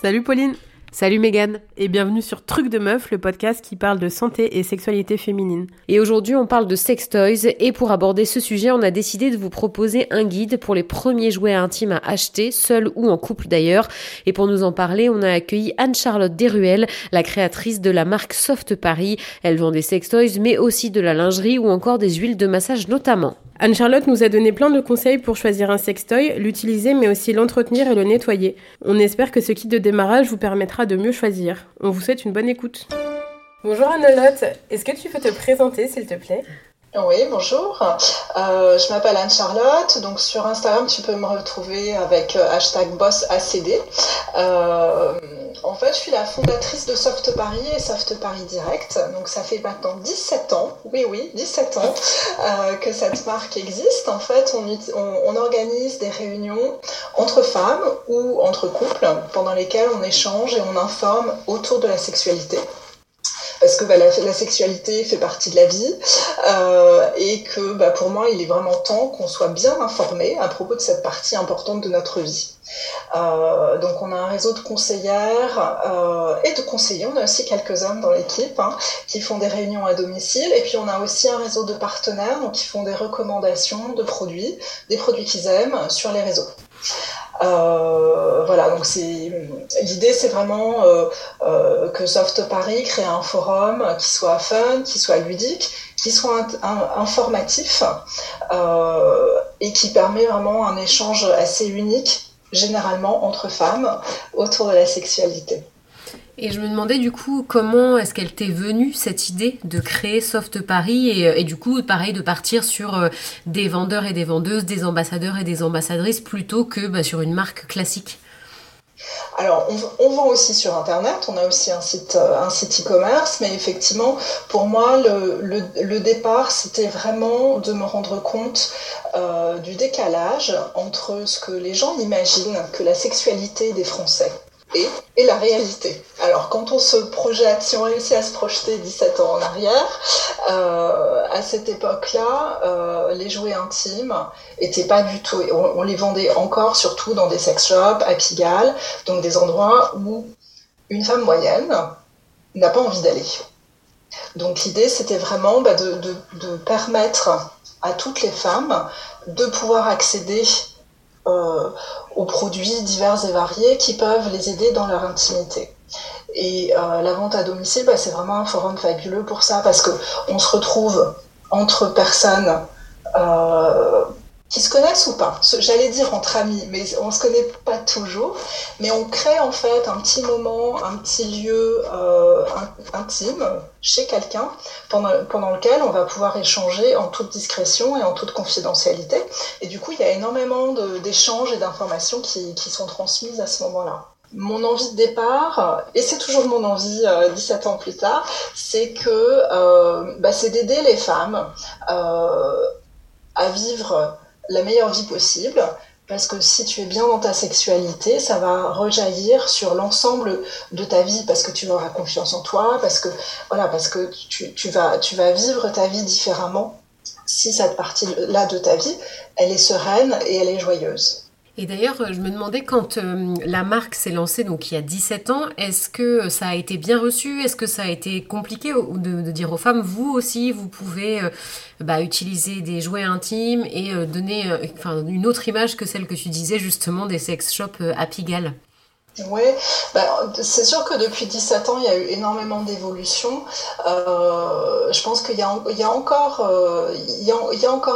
Salut Pauline Salut Megan et bienvenue sur Truc de Meuf, le podcast qui parle de santé et sexualité féminine. Et aujourd'hui on parle de sex toys et pour aborder ce sujet on a décidé de vous proposer un guide pour les premiers jouets intimes à acheter, seul ou en couple d'ailleurs. Et pour nous en parler on a accueilli Anne-Charlotte Deruel, la créatrice de la marque Soft Paris. Elle vend des sex toys mais aussi de la lingerie ou encore des huiles de massage notamment. Anne-Charlotte nous a donné plein de conseils pour choisir un sextoy, l'utiliser mais aussi l'entretenir et le nettoyer. On espère que ce kit de démarrage vous permettra de mieux choisir. On vous souhaite une bonne écoute. Bonjour Anne-Charlotte, est-ce que tu peux te présenter s'il te plaît? Oui, bonjour. Euh, je m'appelle Anne-Charlotte. Donc sur Instagram, tu peux me retrouver avec euh, hashtag bossacd. Euh, en fait, je suis la fondatrice de Soft Paris et Soft Paris Direct. Donc ça fait maintenant 17 ans, oui oui, 17 ans que cette marque existe. En fait, on, organise des réunions entre femmes ou entre couples pendant lesquelles on échange et on informe autour de la sexualité parce que bah, la, sexualité fait partie de la vie euh, et que bah, pour moi, il est vraiment temps qu'on soit bien informé à propos de cette partie importante de notre vie. Euh, donc on a un réseau de conseillères euh, et de conseillers, on a aussi quelques hommes dans l'équipe hein, qui font des réunions à domicile et puis on a aussi un réseau de partenaires qui font des recommandations de produits, des produits qu'ils aiment sur les réseaux. Euh, voilà, donc l'idée, c'est vraiment euh, euh, que Soft Paris crée un forum qui soit fun, qui soit ludique, qui soit informatif et qui permet vraiment un échange assez unique, généralement entre femmes, autour de la sexualité. Et je me demandais du coup comment est-ce qu'elle t'est venue cette idée de créer Soft Paris et, et, du coup pareil de partir sur euh, des vendeurs et des vendeuses, des ambassadeurs et des ambassadrices plutôt que bah, sur une marque classique? Alors, on, vend aussi sur Internet, on a aussi un site euh, un site e-commerce, mais effectivement, pour moi, le, départ, c'était vraiment de me rendre compte euh, du décalage entre ce que les gens imaginent que la sexualité des Français et, la réalité. Alors quand on se projette, si on réussit à se projeter 17 ans en arrière, euh, à cette époque-là, euh, les jouets intimes étaient pas du tout, on, les vendait encore surtout dans des sex shops, à Pigalle, donc des endroits où une femme moyenne n'a pas envie d'aller. Donc l'idée c'était vraiment bah, de permettre à toutes les femmes de pouvoir accéder euh, aux produits divers et variés qui peuvent les aider dans leur intimité. Et euh, la vente à domicile, bah, c'est vraiment un forum fabuleux pour ça, parce que on se retrouve entre personnes euh, qui se connaissent ou pas. J'allais dire entre amis, mais on se connaît pas toujours. Mais on crée en fait un petit moment, un petit lieu euh, intime chez quelqu'un pendant, pendant lequel on va pouvoir échanger en toute discrétion et en toute confidentialité. Et du coup, il y a énormément d'échanges et d'informations qui, qui sont transmises à ce moment-là mon envie de départ, et c'est toujours mon envie euh, 17 ans plus tard, c'est que euh, bah, c'est d'aider les femmes euh, à vivre la meilleure vie possible. Parce que si tu es bien dans ta sexualité, ça va rejaillir sur l'ensemble de ta vie, parce que tu auras confiance en toi, parce que voilà, parce que tu, vas, tu vas vivre ta vie différemment si cette partie-là de ta vie, elle est sereine et elle est joyeuse. Et d'ailleurs, je me demandais quand euh, la marque s'est lancée, donc il y a 17 ans, est-ce que ça a été bien reçu? Est-ce que ça a été compliqué de, dire aux femmes, vous aussi, vous pouvez euh, bah, utiliser des jouets intimes et euh, donner une autre image que celle que tu disais justement des sex shops à Pigalle? Oui, bah, c'est sûr que depuis 17 ans, il y a eu énormément d'évolutions. Euh, je pense qu'il y, y, y a, encore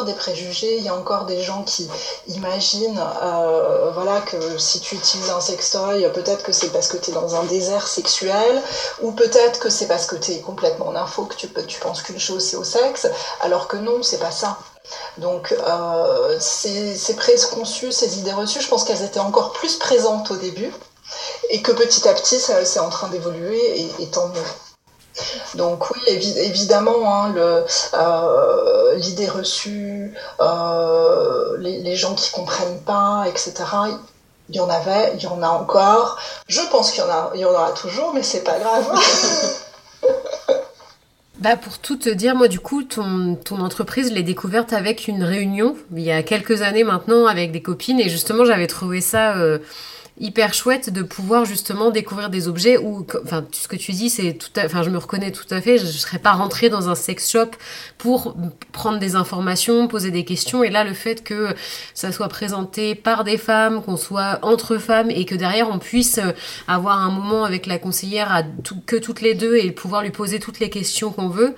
des préjugés, il y a encore des gens qui imaginent euh, voilà, que si tu utilises un sextoy, peut-être que c'est parce que tu es dans un désert sexuel, ou peut-être que c'est parce que tu es complètement en info, que tu, penses qu'une chose c'est au sexe, alors que non, c'est pas ça. Donc euh, ces, ces préconçus, ces idées reçues, je pense qu'elles étaient encore plus présentes au début et que petit à petit, c'est en train d'évoluer et, tant mieux. Donc oui, évidemment, hein, euh, l'idée reçue, euh, les, gens qui comprennent pas, etc. Il y en avait, il y en a encore. Je pense qu'il y en il y en aura toujours, mais c'est pas grave. Bah pour tout te dire, moi du coup, ton, ton entreprise, je l'ai découverte avec une réunion il y a quelques années maintenant avec des copines et justement j'avais trouvé ça euh, hyper chouette de pouvoir justement découvrir des objets où, enfin, ce que tu dis, c'est tout à, enfin, je me reconnais tout à fait. Je, ne serais pas rentrée dans un sex shop pour prendre des informations, poser des questions. Et là, le fait que ça soit présenté par des femmes, qu'on soit entre femmes et que derrière on puisse avoir un moment avec la conseillère à que toutes les deux et pouvoir lui poser toutes les questions qu'on veut.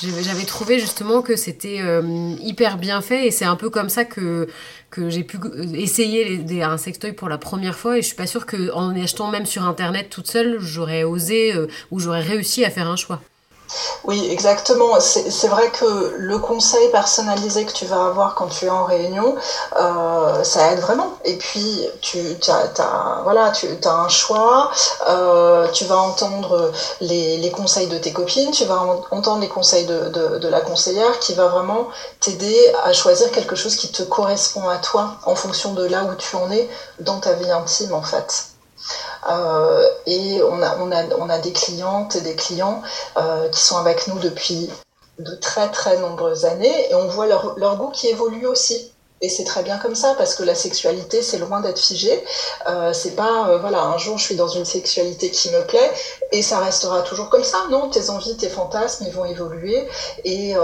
J'avais trouvé justement que c'était euh, hyper bien fait et c'est un peu comme ça que, que j'ai pu essayer les, un sextoy pour la première fois et je suis pas sûre qu'en achetant même sur internet toute seule, j'aurais osé euh, ou j'aurais réussi à faire un choix. Oui, exactement. C'est vrai que le conseil personnalisé que tu vas avoir quand tu es en réunion, euh, ça aide vraiment. Et puis, tu as, voilà, tu as un choix, euh, tu vas entendre les, conseils de tes copines, tu vas entendre les conseils de, de la conseillère qui va vraiment t'aider à choisir quelque chose qui te correspond à toi en fonction de là où tu en es dans ta vie intime, en fait. Euh, et on a, on, a, on a des clientes et des clients euh, qui sont avec nous depuis de très très nombreuses années et on voit leur, leur goût qui évolue aussi. Et c'est très bien comme ça parce que la sexualité c'est loin d'être figé. Euh, c'est pas voilà un jour je suis dans une sexualité qui me plaît et ça restera toujours comme ça. Non, tes envies, tes fantasmes ils vont évoluer et,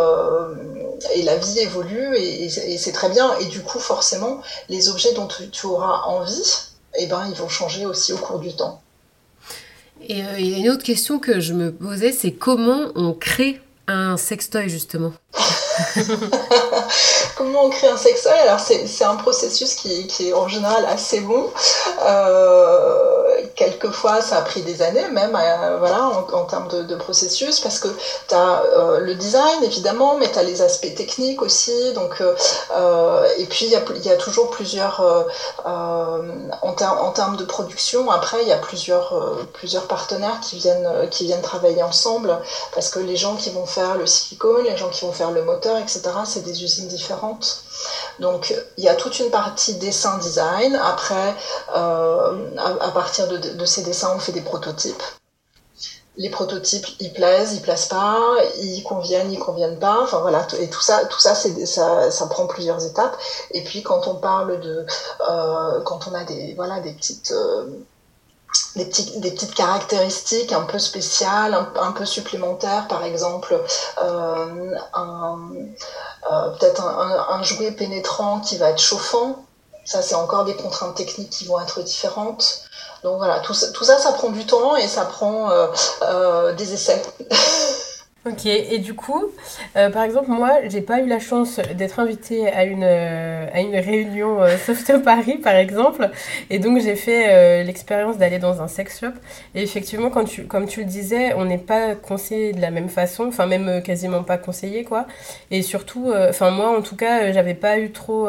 et la vie évolue et, c'est très bien. Et du coup forcément les objets dont tu auras envie eh ben, ils vont changer aussi au cours du temps. Et euh, il y a une autre question que je me posais, c'est comment on crée un sextoy justement? Comment on crée un sextoy? Alors c'est un processus qui, qui, est en général assez long. Euh, quelquefois ça a pris des années même euh, voilà, en, termes de, processus parce que tu as euh, le design évidemment mais tu as les aspects techniques aussi donc, euh, et puis il y, a, toujours plusieurs en, termes de production après il y a plusieurs, plusieurs partenaires qui viennent, qui viennent travailler ensemble parce que les gens qui vont faire le silicone les gens qui vont faire le moteur etc c'est des usines différentes donc il y a toute une partie dessin design. Après, à, partir de, ces dessins, on fait des prototypes. Les prototypes, ils plaisent, ils plaisent pas, ils conviennent, ils conviennent pas. Enfin voilà, et tout ça, tout ça, ça, ça prend plusieurs étapes. Et puis quand on parle de, euh, quand on a des, voilà, des petites euh, des, des, petites caractéristiques un peu spéciales, un, peu supplémentaires, par exemple euh, peut-être un, jouet pénétrant qui va être chauffant. Ça, c'est encore des contraintes techniques qui vont être différentes. Donc voilà, tout ça, ça, prend du temps et ça prend euh, des essais. Ok, et du coup, euh, par exemple, moi, j'ai pas eu la chance d'être invitée à une, euh, à une réunion euh, Soft Paris, par exemple, et donc j'ai fait l'expérience d'aller dans un sex shop. Et effectivement, comme tu le disais, on n'est pas conseillé de la même façon, enfin, même quasiment pas conseillé, quoi. Et surtout, enfin, moi, en tout cas, j'avais pas eu trop.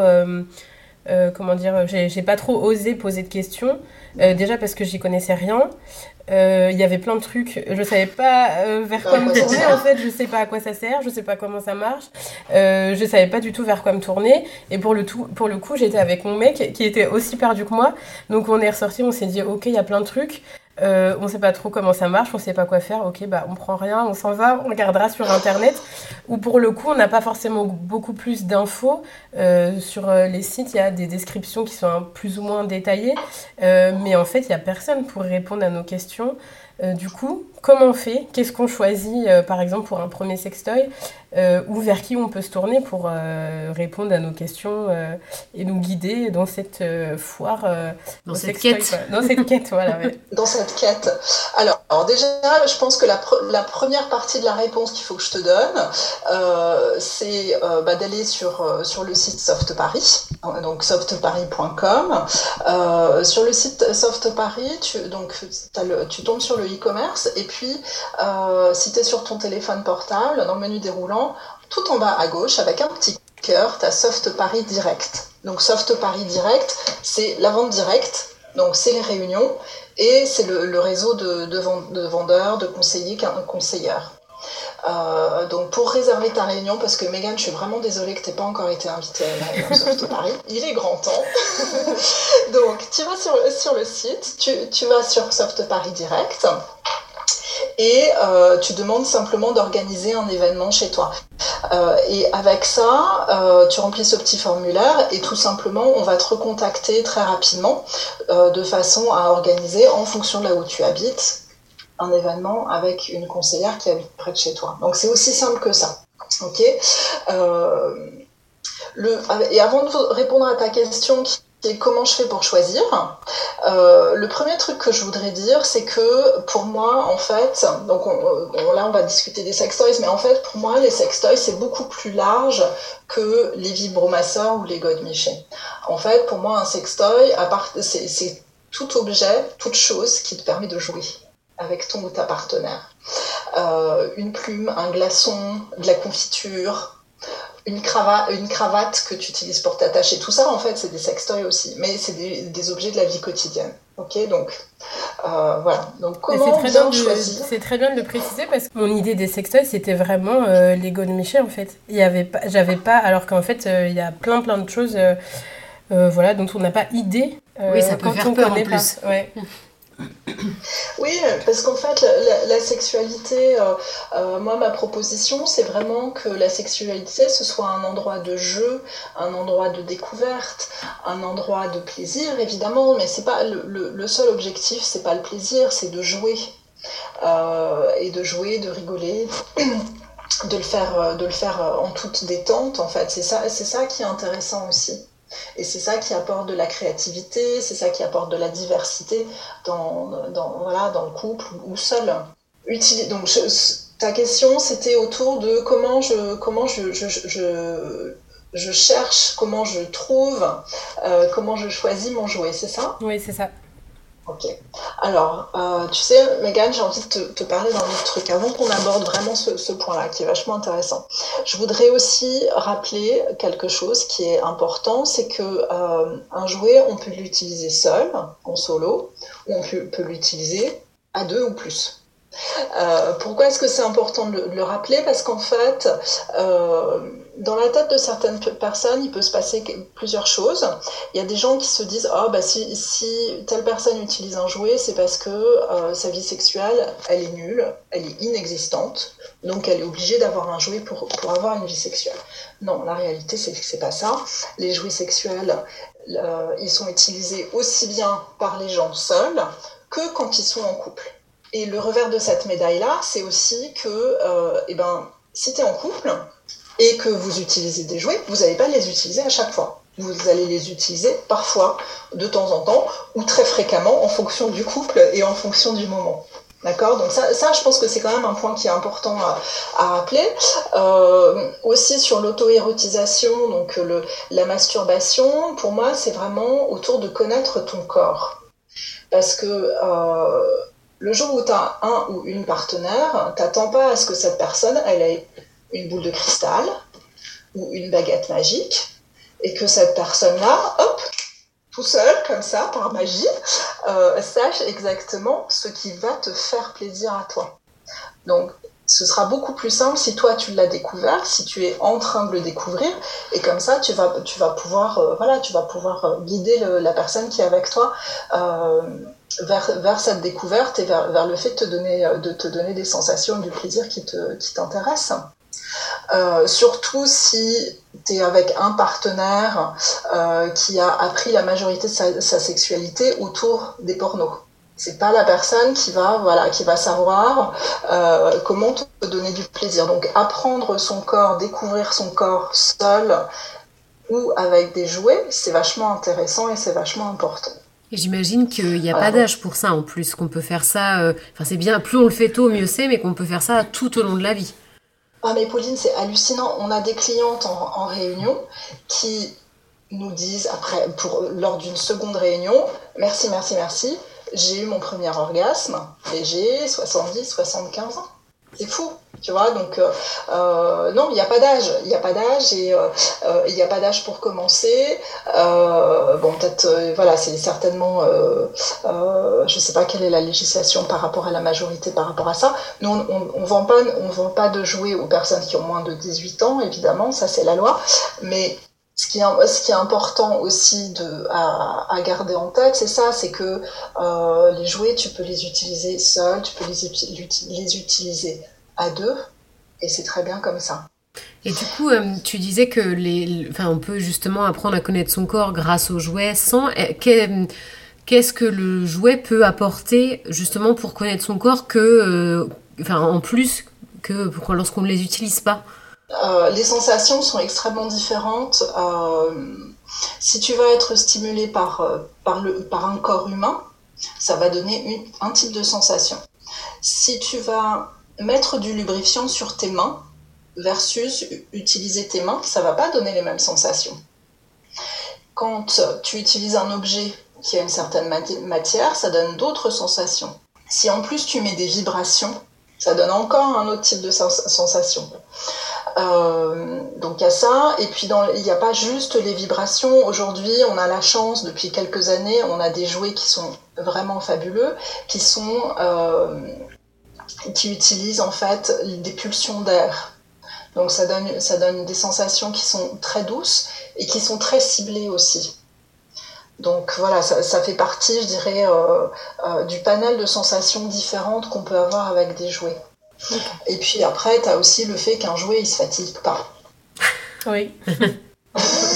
comment dire, j'ai pas trop osé poser de questions. Déjà parce que j'y connaissais rien. Euh, il y avait plein de trucs. Je savais pas euh, vers quoi me tourner en fait. Je sais pas à quoi ça sert. Je sais pas comment ça marche. Euh, je savais pas du tout vers quoi me tourner. Et pour le, tout, pour le coup, j'étais avec mon mec qui était aussi perdu que moi. Donc on est ressorti, on s'est dit ok, il y a plein de trucs. Euh, on sait pas trop comment ça marche, on sait pas quoi faire, ok, bah on prend rien, on s'en va, on regardera sur internet. Ou pour le coup, on n'a pas forcément beaucoup plus d'infos. Euh, sur euh, les sites, il y a des descriptions qui sont plus ou moins détaillées, euh, mais en fait, il y a personne pour répondre à nos questions. du coup, comment on fait Qu'est-ce qu'on choisit, par exemple, pour un premier sextoy euh, ou vers qui on peut se tourner pour euh, répondre à nos questions euh, et nous guider dans cette foire. dans cette quête. Dans cette quête, voilà. Dans cette quête. Alors, alors, déjà, je pense que la, la, première partie de la réponse qu'il faut que je te donne, c'est bah, d'aller sur, sur le site Soft Paris, hein, donc softparis.com. sur le site Soft Paris, tu, donc, le, tu tombes sur le e-commerce et puis si tu es sur ton téléphone portable, dans le menu déroulant, tout en bas à gauche, avec un petit cœur, tu as Soft Paris Direct. Donc Soft Paris Direct, c'est la vente directe, donc c'est les réunions, et c'est le, réseau de, de, vendeurs, de conseillers, conseillères. Euh, donc pour réserver ta réunion, parce que Megan, je suis vraiment désolée que tu n'aies pas encore été invitée à la Paris, il est grand temps. donc tu vas sur, sur le site, tu, tu vas sur Soft Paris Direct, et euh, tu demandes simplement d'organiser un événement chez toi. et avec ça, tu remplis ce petit formulaire et tout simplement, on va te recontacter très rapidement de façon à organiser, en fonction de là où tu habites, un événement avec une conseillère qui habite près de chez toi. Donc c'est aussi simple que ça. Ok? Le, et avant de répondre à ta question qui comment je fais pour choisir. Euh, le premier truc que je voudrais dire, c'est que pour moi, en fait, donc là on va discuter des sextoys, mais en fait pour moi les sextoys c'est beaucoup plus large que les vibromasseurs ou les godemichés. En fait, pour moi un sextoy, c'est tout objet, toute chose qui te permet de jouer avec ton ou ta partenaire. Euh, une plume, un glaçon, de la confiture, une cravate, une cravate que tu utilises pour t'attacher. Tout ça, en fait, c'est des sextoys aussi, mais c'est des, objets de la vie quotidienne. Ok, donc euh, voilà. Donc comment c'est très, choisir C'est très bien de le préciser parce que mon idée des sextoys, c'était vraiment euh, les Michel en fait. Il y avait pas, j'avais pas, alors qu'en fait, euh, il y a plein plein de choses, euh, voilà, dont on n'a pas idée. oui, ça peut faire peur en plus. Ouais. Oui, parce qu'en fait, la, sexualité, euh, euh, moi, ma proposition, c'est vraiment que la sexualité, ce soit un endroit de jeu, un endroit de découverte, un endroit de plaisir, évidemment, mais c'est pas le, seul objectif, c'est pas le plaisir, c'est de jouer. Euh, et de jouer, de rigoler. de le faire de le faire en toute détente en fait c'est ça c'est ça qui est intéressant aussi et c'est ça qui apporte de la créativité, c'est ça qui apporte de la diversité dans, dans, voilà, dans le couple ou seul. donc ta question, c'était autour de comment je, comment je, je, cherche, comment je trouve, euh, comment je choisis mon jouet, c'est ça? Oui, c'est ça. Ok. Alors, euh, tu sais, Megan, j'ai envie de te, parler d'un autre truc avant qu'on aborde vraiment ce, point-là, qui est vachement intéressant. Je voudrais aussi rappeler quelque chose qui est important, c'est que euh, un jouet, on peut l'utiliser seul, en solo, ou on peut, l'utiliser à deux ou plus. Euh, pourquoi est-ce que c'est important de le, rappeler? Parce qu'en fait, dans la tête de certaines personnes, il peut se passer plusieurs choses. Il y a des gens qui se disent oh, bah, si, telle personne utilise un jouet, c'est parce que euh, sa vie sexuelle, elle est nulle, elle est inexistante, donc elle est obligée d'avoir un jouet pour, pour avoir une vie sexuelle. Non, la réalité, c'est que c'est pas ça. Les jouets sexuels, euh, ils sont utilisés aussi bien par les gens seuls que quand ils sont en couple. Et le revers de cette médaille-là, c'est aussi que, euh, eh ben, si tu es en couple, et que vous utilisez des jouets, vous n'allez pas les utiliser à chaque fois. Vous allez les utiliser parfois, de temps en temps, ou très fréquemment, en fonction du couple et en fonction du moment. D'accord? Donc ça, ça, je pense que c'est quand même un point qui est important à, rappeler. Euh, aussi sur l'auto-érotisation, donc la masturbation, pour moi, c'est vraiment autour de connaître ton corps. Parce que euh, le jour où tu as un ou une partenaire, t'attends pas à ce que cette personne, elle ait une boule de cristal ou une baguette magique et que cette personne-là, hop, tout seul, comme ça, par magie, euh, sache exactement ce qui va te faire plaisir à toi. Donc, ce sera beaucoup plus simple si toi tu l'as découvert, si tu es en train de le découvrir, et comme ça tu vas, tu vas pouvoir, euh, voilà, tu vas pouvoir euh, guider la personne qui est avec toi vers, cette découverte et vers, le fait de te donner, de te donner des sensations, du plaisir qui t'intéresse. Euh, surtout si tu es avec un partenaire euh, qui a appris la majorité de sa, sexualité autour des pornos. C'est pas la personne qui va, voilà, qui va savoir euh, comment te donner du plaisir. Donc apprendre son corps, découvrir son corps seul ou avec des jouets, c'est vachement intéressant et c'est vachement important. Et j'imagine qu'il n'y a pas d'âge pour ça en plus, qu'on peut faire ça, enfin c'est bien, plus on le fait tôt, mieux c'est, mais qu'on peut faire ça tout au long de la vie. Ah mais Pauline, c'est hallucinant. On a des clientes en, réunion qui nous disent après, pour, lors d'une seconde réunion, merci, merci, merci, j'ai eu mon premier orgasme et j'ai 70, 75 ans. C'est fou, tu vois. Donc, euh, euh, non, il n'y a pas d'âge. Il n'y a pas d'âge et euh, il n'y a pas d'âge pour commencer. bon, peut-être, voilà, c'est certainement, je ne sais pas quelle est la législation par rapport à la majorité par rapport à ça. Nous, on ne vend, pas, on vend pas de jouets aux personnes qui ont moins de 18 ans, évidemment, ça c'est la loi. Mais ce qui, est, ce qui est important aussi à, à garder en tête, c'est ça, c'est que les jouets, tu peux les utiliser seuls, tu peux les utiliser à deux, et c'est très bien comme ça. Et du coup, euh, tu disais que les, enfin, on peut justement apprendre à connaître son corps grâce aux jouets sans. Euh, qu'est-ce que le jouet peut apporter justement pour connaître son corps que, euh, enfin, en plus que lorsqu'on ne les utilise pas? Les sensations sont extrêmement différentes. si tu vas être stimulé par, par, le, par un corps humain, ça va donner un type de sensation. Si tu vas mettre du lubrifiant sur tes mains, versus utiliser tes mains, ça va pas donner les mêmes sensations. Quand tu utilises un objet qui a une certaine matière, ça donne d'autres sensations. Si en plus tu mets des vibrations, ça donne encore un autre type de sensation. Euh, donc il y a ça, et puis il n'y a pas juste les vibrations. Aujourd'hui, on a la chance, depuis quelques années, on a des jouets qui sont vraiment fabuleux, qui sont euh, qui utilisent en fait des pulsions d'air. Donc ça donne, ça donne des sensations qui sont très douces et qui sont très ciblées aussi. Donc voilà, ça, fait partie, je dirais, euh, euh, du panel de sensations différentes qu'on peut avoir avec des jouets. Et puis après, tu as aussi le fait qu'un jouet, il se fatigue pas. Oui.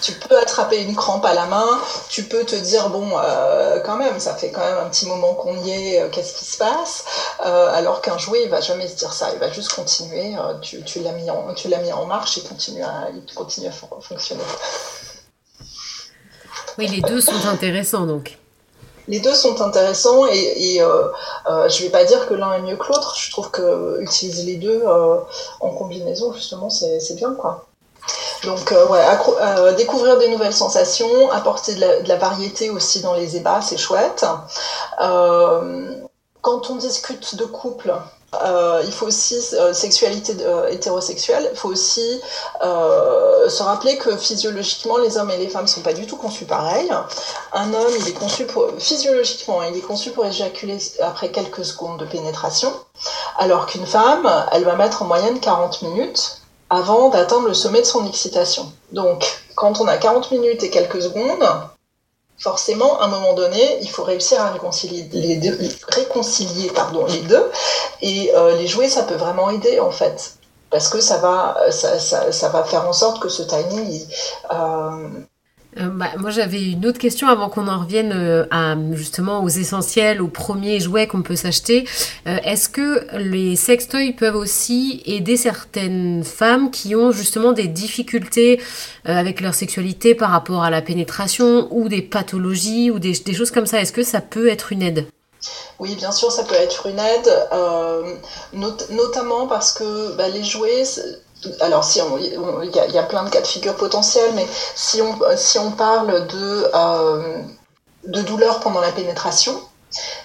Tu peux attraper une crampe à la main, tu peux te dire, bon, euh, quand même, ça fait quand même un petit moment qu'on y est, euh, qu'est-ce qui se passe euh, Alors qu'un jouet, il va jamais se dire ça, il va juste continuer, tu, tu l'as mis, en, mis en marche et continue à, il continue à fonctionner. Oui, les deux sont intéressants donc. Les deux sont intéressants et, et je vais pas dire que l'un est mieux que l'autre. Je trouve que utiliser les deux en combinaison justement c'est bien quoi. Donc, euh, ouais, euh, découvrir des nouvelles sensations, apporter de la, variété aussi dans les ébats, c'est chouette. Euh, quand on discute de couple, il faut aussi, sexualité hétérosexuelle, il faut aussi se rappeler que physiologiquement, les hommes et les femmes ne sont pas du tout conçus pareil. Un homme, il est conçu pour, physiologiquement, il est conçu pour éjaculer après quelques secondes de pénétration, alors qu'une femme, elle va mettre en moyenne 40 minutes avant d'atteindre le sommet de son excitation. Donc, quand on a 40 minutes et quelques secondes, forcément, à un moment donné, il faut réussir à réconcilier les deux, réconcilier, pardon, les deux. Et euh, les jouets, ça peut vraiment aider, en fait. Parce que ça va, ça, ça, va faire en sorte que ce timing, euh, euh, bah, moi, j'avais une autre question avant qu'on en revienne euh, justement aux essentiels, aux premiers jouets qu'on peut s'acheter. Euh, est-ce que les sextoys peuvent aussi aider certaines femmes qui ont justement des difficultés avec leur sexualité par rapport à la pénétration ou des pathologies ou des, choses comme ça? Est-ce que ça peut être une aide? Oui, bien sûr, ça peut être une aide, notamment parce que bah, les jouets, alors si il y, a plein de cas de figure potentiels, mais si on, parle de, euh, douleur pendant la pénétration,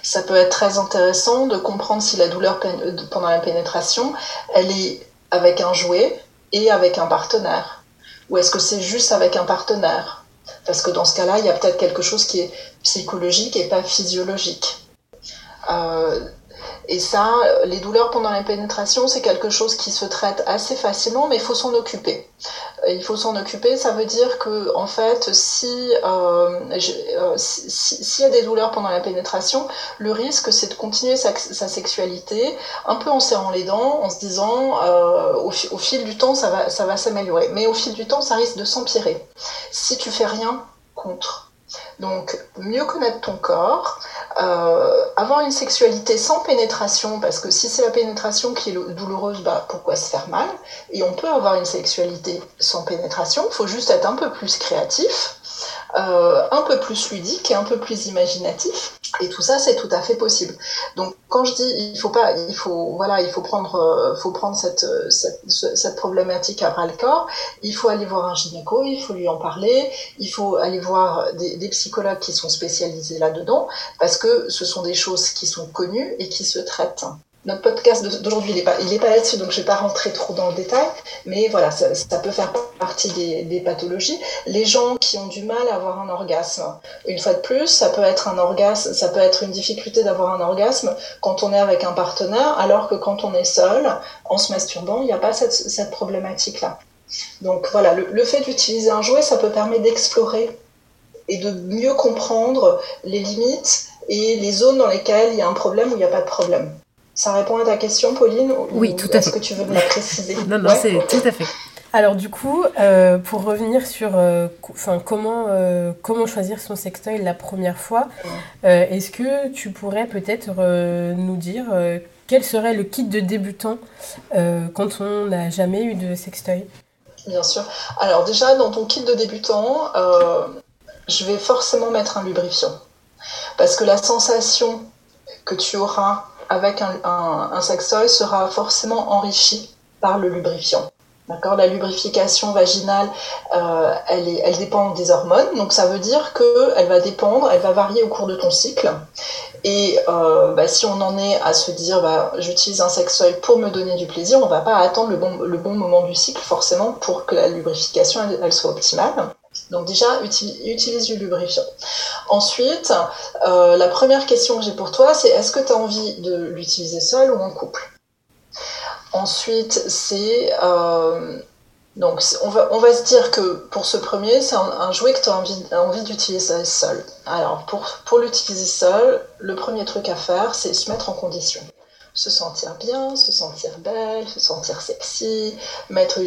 ça peut être très intéressant de comprendre si la douleur pendant la pénétration, elle est avec un jouet et avec un partenaire. Ou est-ce que c'est juste avec un partenaire? Parce que dans ce cas-là, il y a peut-être quelque chose qui est psychologique et pas physiologique. Euh, et ça, les douleurs pendant la pénétration, c'est quelque chose qui se traite assez facilement, mais il faut s'en occuper. Il faut s'en occuper, ça veut dire que, en fait, si euh, euh s'il y a des douleurs pendant la pénétration, le risque, c'est de continuer sa, sexualité un peu en serrant les dents, en se disant, euh, au, fil du temps, ça va s'améliorer. Mais au fil du temps, ça risque de s'empirer. Si tu fais rien contre. Donc, mieux connaître ton corps, euh, avoir une sexualité sans pénétration, parce que si c'est la pénétration qui est douloureuse, bah, pourquoi se faire mal? Et on peut avoir une sexualité sans pénétration, il faut juste être un peu plus créatif, euh, un peu plus ludique et un peu plus imaginatif. Et tout ça, c'est tout à fait possible. Donc, quand je dis, il faut pas, il faut, voilà, il faut prendre, euh, faut prendre cette, cette, cette problématique à bras le corps. Il faut aller voir un gynéco, il faut lui en parler. Il faut aller voir des, des psychologues qui sont spécialisés là-dedans, parce que ce sont des choses qui sont connues et qui se traitent notre podcast d'aujourd'hui, il n'est pas, pas là-dessus, donc je ne vais pas rentrer trop dans le détail, mais voilà, ça, peut faire partie des, pathologies. Les gens qui ont du mal à avoir un orgasme, une fois de plus, ça peut être un orgasme, ça peut être une difficulté d'avoir un orgasme quand on est avec un partenaire, alors que quand on est seul, en se masturbant, il n'y a pas cette, problématique-là. Donc voilà, le, le fait d'utiliser un jouet, ça peut permettre d'explorer et de mieux comprendre les limites et les zones dans lesquelles il y a un problème ou il n'y a pas de problème. Ça répond à ta question, Pauline Oui, tout à fait. Est-ce que tu veux me la préciser Non, non, c'est tout à fait. Alors du coup, euh, pour revenir sur euh, comment, euh, comment choisir son sextoy la première fois, est-ce que tu pourrais peut-être nous dire quel serait le kit de débutant quand on n'a jamais eu de sextoy? Bien sûr. Alors déjà, dans ton kit de débutant, je vais forcément mettre un lubrifiant. Parce que la sensation que tu auras avec un, un, un sera forcément enrichie par le lubrifiant. D'accord? La lubrification vaginale, euh, elle, est, elle dépend des hormones, donc ça veut dire qu'elle va dépendre, elle va varier au cours de ton cycle. Et euh, bah, si on en est à se dire, bah, j'utilise un sextoy pour me donner du plaisir, on va pas attendre le bon, le bon moment du cycle forcément pour que la lubrification elle, soit optimale. Donc déjà, utilise, du lubrifiant. Ensuite, euh, la première question que j'ai pour toi, c'est est-ce que tu as envie de l'utiliser seul ou en couple? Ensuite, c'est. Euh, donc, on va, se dire que pour ce premier, c'est un, jouet que tu as envie, envie d'utiliser seul. Alors, pour, pour l'utiliser seul, le premier truc à faire, c'est se mettre en condition se sentir bien, se sentir belle, se sentir sexy, mettre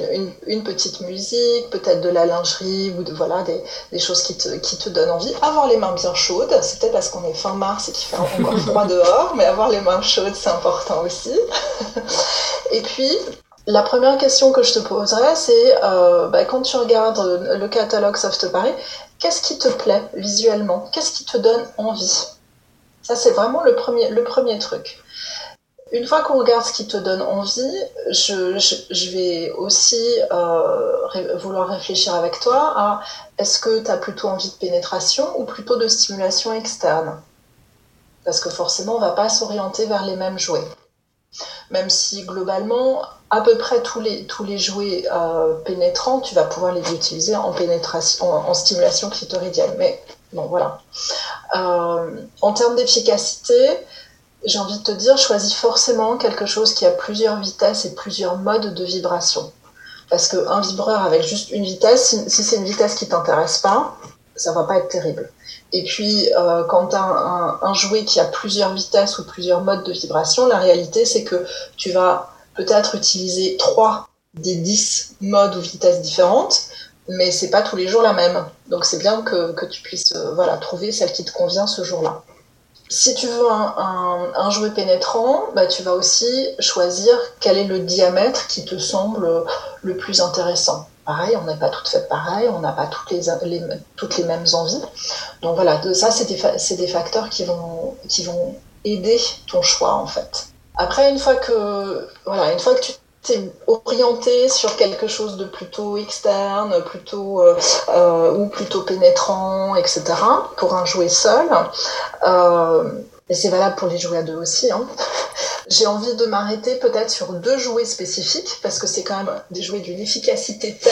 une, petite musique, peut-être de la lingerie ou de, voilà, des, choses qui te, qui te donnent envie. Avoir les mains bien chaudes, c'est peut-être parce qu'on est fin mars et qu'il fait encore froid dehors, mais avoir les mains chaudes, c'est important aussi. et puis, la première question que je te poserais, c'est euh, bah, quand tu regardes le catalogue Soft Paris, qu'est-ce qui te plaît visuellement? Qu'est-ce qui te donne envie? Ça, c'est vraiment le premier, le premier truc. Une fois qu'on regarde ce qui te donne envie, je, vais aussi euh, vouloir réfléchir avec toi à est-ce que tu as plutôt envie de pénétration ou plutôt de stimulation externe? Parce que forcément, on ne va pas s'orienter vers les mêmes jouets. Même si globalement, à peu près tous les, jouets euh, pénétrants, tu vas pouvoir les utiliser en, stimulation clitoridienne. Mais bon, voilà. Euh, en termes d'efficacité, j'ai envie de te dire, choisis forcément quelque chose qui a plusieurs vitesses et plusieurs modes de vibration. Parce qu'un vibreur avec juste une vitesse, si, c'est une vitesse qui t'intéresse pas, ça va pas être terrible. Et puis, euh, quand tu as un, jouet qui a plusieurs vitesses ou plusieurs modes de vibration, la réalité, c'est que tu vas peut-être utiliser trois des dix modes ou vitesses différentes, mais c'est pas tous les jours la même. Donc, c'est bien que, que tu puisses euh, voilà, trouver celle qui te convient ce jour-là si tu veux un, jouet pénétrant, bah, tu vas aussi choisir quel est le diamètre qui te semble le plus intéressant. Pareil, on n'est pas toutes faites pareil, on n'a pas toutes les, mêmes envies. Donc voilà, ça, c'est des, facteurs qui vont, qui vont aider ton choix en fait. Après, une fois que, voilà, une fois que tu orienté sur quelque chose de plutôt externe, plutôt euh, euh, ou plutôt pénétrant, etc. Pour un jouet seul. Euh, et c'est valable pour les jouets à deux aussi. Hein. J'ai envie de m'arrêter peut-être sur deux jouets spécifiques parce que c'est quand même des jouets d'une efficacité telle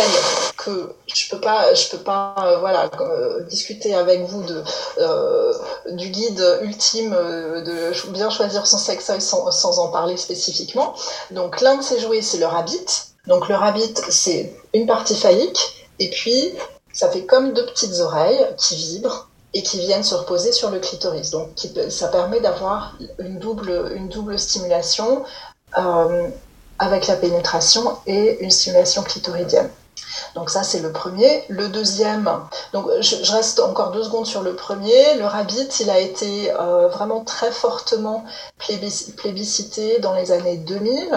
que je peux pas, je peux pas, euh, voilà, euh, discuter avec vous de euh, du guide ultime de bien choisir son sextoy sans, sans en parler spécifiquement. Donc l'un de ces jouets c'est le rabbit. Donc le rabbit c'est une partie phallique et puis ça fait comme deux petites oreilles qui vibrent et qui viennent se reposer sur le clitoris. Donc ça permet d'avoir une double, une double stimulation euh, avec la pénétration et une stimulation clitoridienne. Donc ça c'est le premier. Le deuxième, donc je, reste encore deux secondes sur le premier. Le rabbit, il a été euh, vraiment très fortement plébiscité dans les années 2000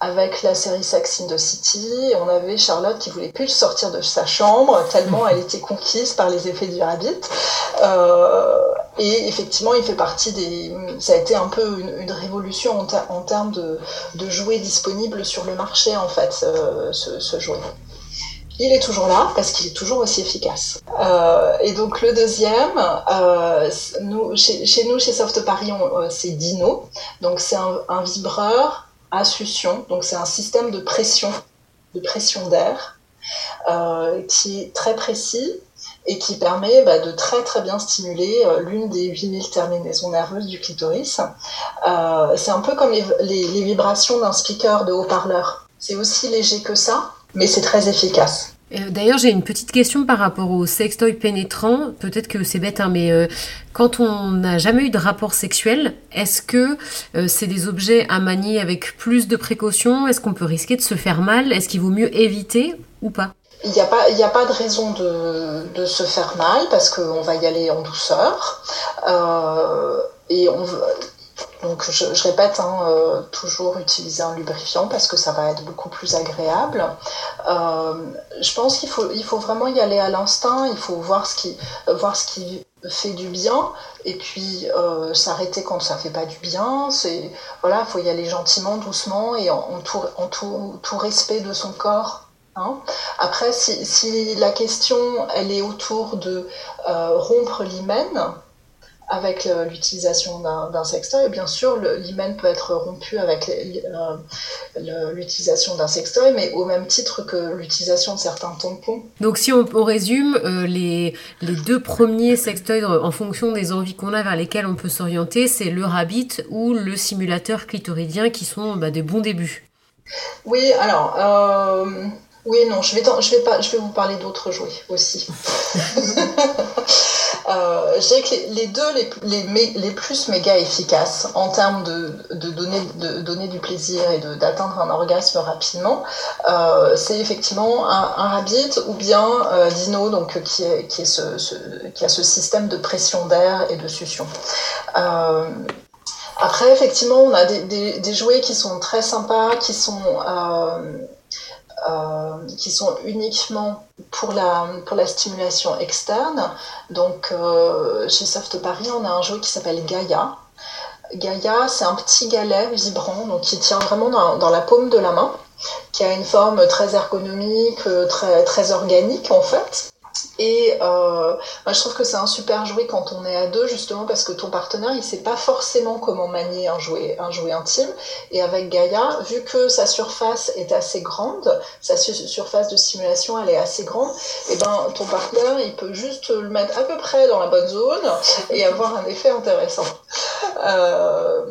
avec la série Sex in the City. On avait Charlotte qui voulait plus sortir de sa chambre tellement elle était conquise par les effets du rabbit. Euh, et effectivement, il fait partie des. Ça a été un peu une, révolution en, termes de, jouets disponibles sur le marché en fait, ce, ce jouet il est toujours là parce qu'il est toujours aussi efficace. Euh, et donc le deuxième, euh, chez, nous, chez Soft Paris, euh, c'est Dino. Donc c'est un, vibreur à succion. Donc c'est un système de pression, de pression d'air, qui est très précis et qui permet bah, de très très bien stimuler l'une des 8000 terminaisons nerveuses du clitoris. c'est un peu comme les vibrations d'un speaker de haut-parleur. C'est aussi léger que ça, mais c'est très efficace. D'ailleurs, j'ai une petite question par rapport au sextoy pénétrant. Peut-être que c'est bête, hein, mais euh, quand on n'a jamais eu de rapport sexuel, est-ce que euh, c'est des objets à manier avec plus de précaution Est-ce qu'on peut risquer de se faire mal? Est-ce qu'il vaut mieux éviter ou pas? Il n'y a, pas, a pas de raison de, de se faire mal parce qu'on va y aller en douceur. Euh, et on, donc je, répète, hein, euh, toujours utiliser un lubrifiant parce que ça va être beaucoup plus agréable. Euh, je pense qu'il faut, il faut vraiment y aller à l'instinct, il faut voir ce qui, voir ce qui fait du bien et puis euh, s'arrêter quand ça fait pas du bien. C'est voilà, faut y aller gentiment, doucement et en, tout, en tout, tout, respect de son corps. Hein. Après, si, si, la question elle est autour de rompre l'hymen, avec l'utilisation d'un sextoy. Bien sûr, l'hymen peut être rompu avec euh, l'utilisation d'un sextoy, mais au même titre que l'utilisation de certains tampons. Donc si on, résume, euh, les, les, deux premiers sextoys euh, en fonction des envies qu'on a vers lesquelles on peut s'orienter, c'est le Rabbit ou le simulateur clitoridien qui sont bah, des bons débuts. Oui, alors... Oui, non, je vais, je vais, pas, je vais vous parler d'autres jouets aussi. Euh, je dirais que les, deux les, les, plus méga efficaces en termes de, de, donner, de donner du plaisir et d'atteindre un orgasme rapidement, euh, c'est effectivement un, un, Rabbit ou bien euh, Dino, donc, qui, est, qui, est ce, qui a ce système de pression d'air et de succion. après, effectivement, on a des, des, des, jouets qui sont très sympas, qui sont euh, qui sont uniquement pour la, pour la stimulation externe. Donc euh, chez Soft Paris, on a un jeu qui s'appelle Gaia. Gaia, c'est un petit galet vibrant donc qui tient vraiment dans, dans, la paume de la main, qui a une forme très ergonomique, très, très organique en fait. Et euh, je trouve que c'est un super jouet quand on est à deux, justement parce que ton partenaire, il sait pas forcément comment manier un jouet, un jouet intime. Et avec Gaïa, vu que sa surface est assez grande, sa surface de simulation, elle est assez grande, et ben ton partenaire, il peut juste le mettre à peu près dans la bonne zone et avoir un effet intéressant. Euh,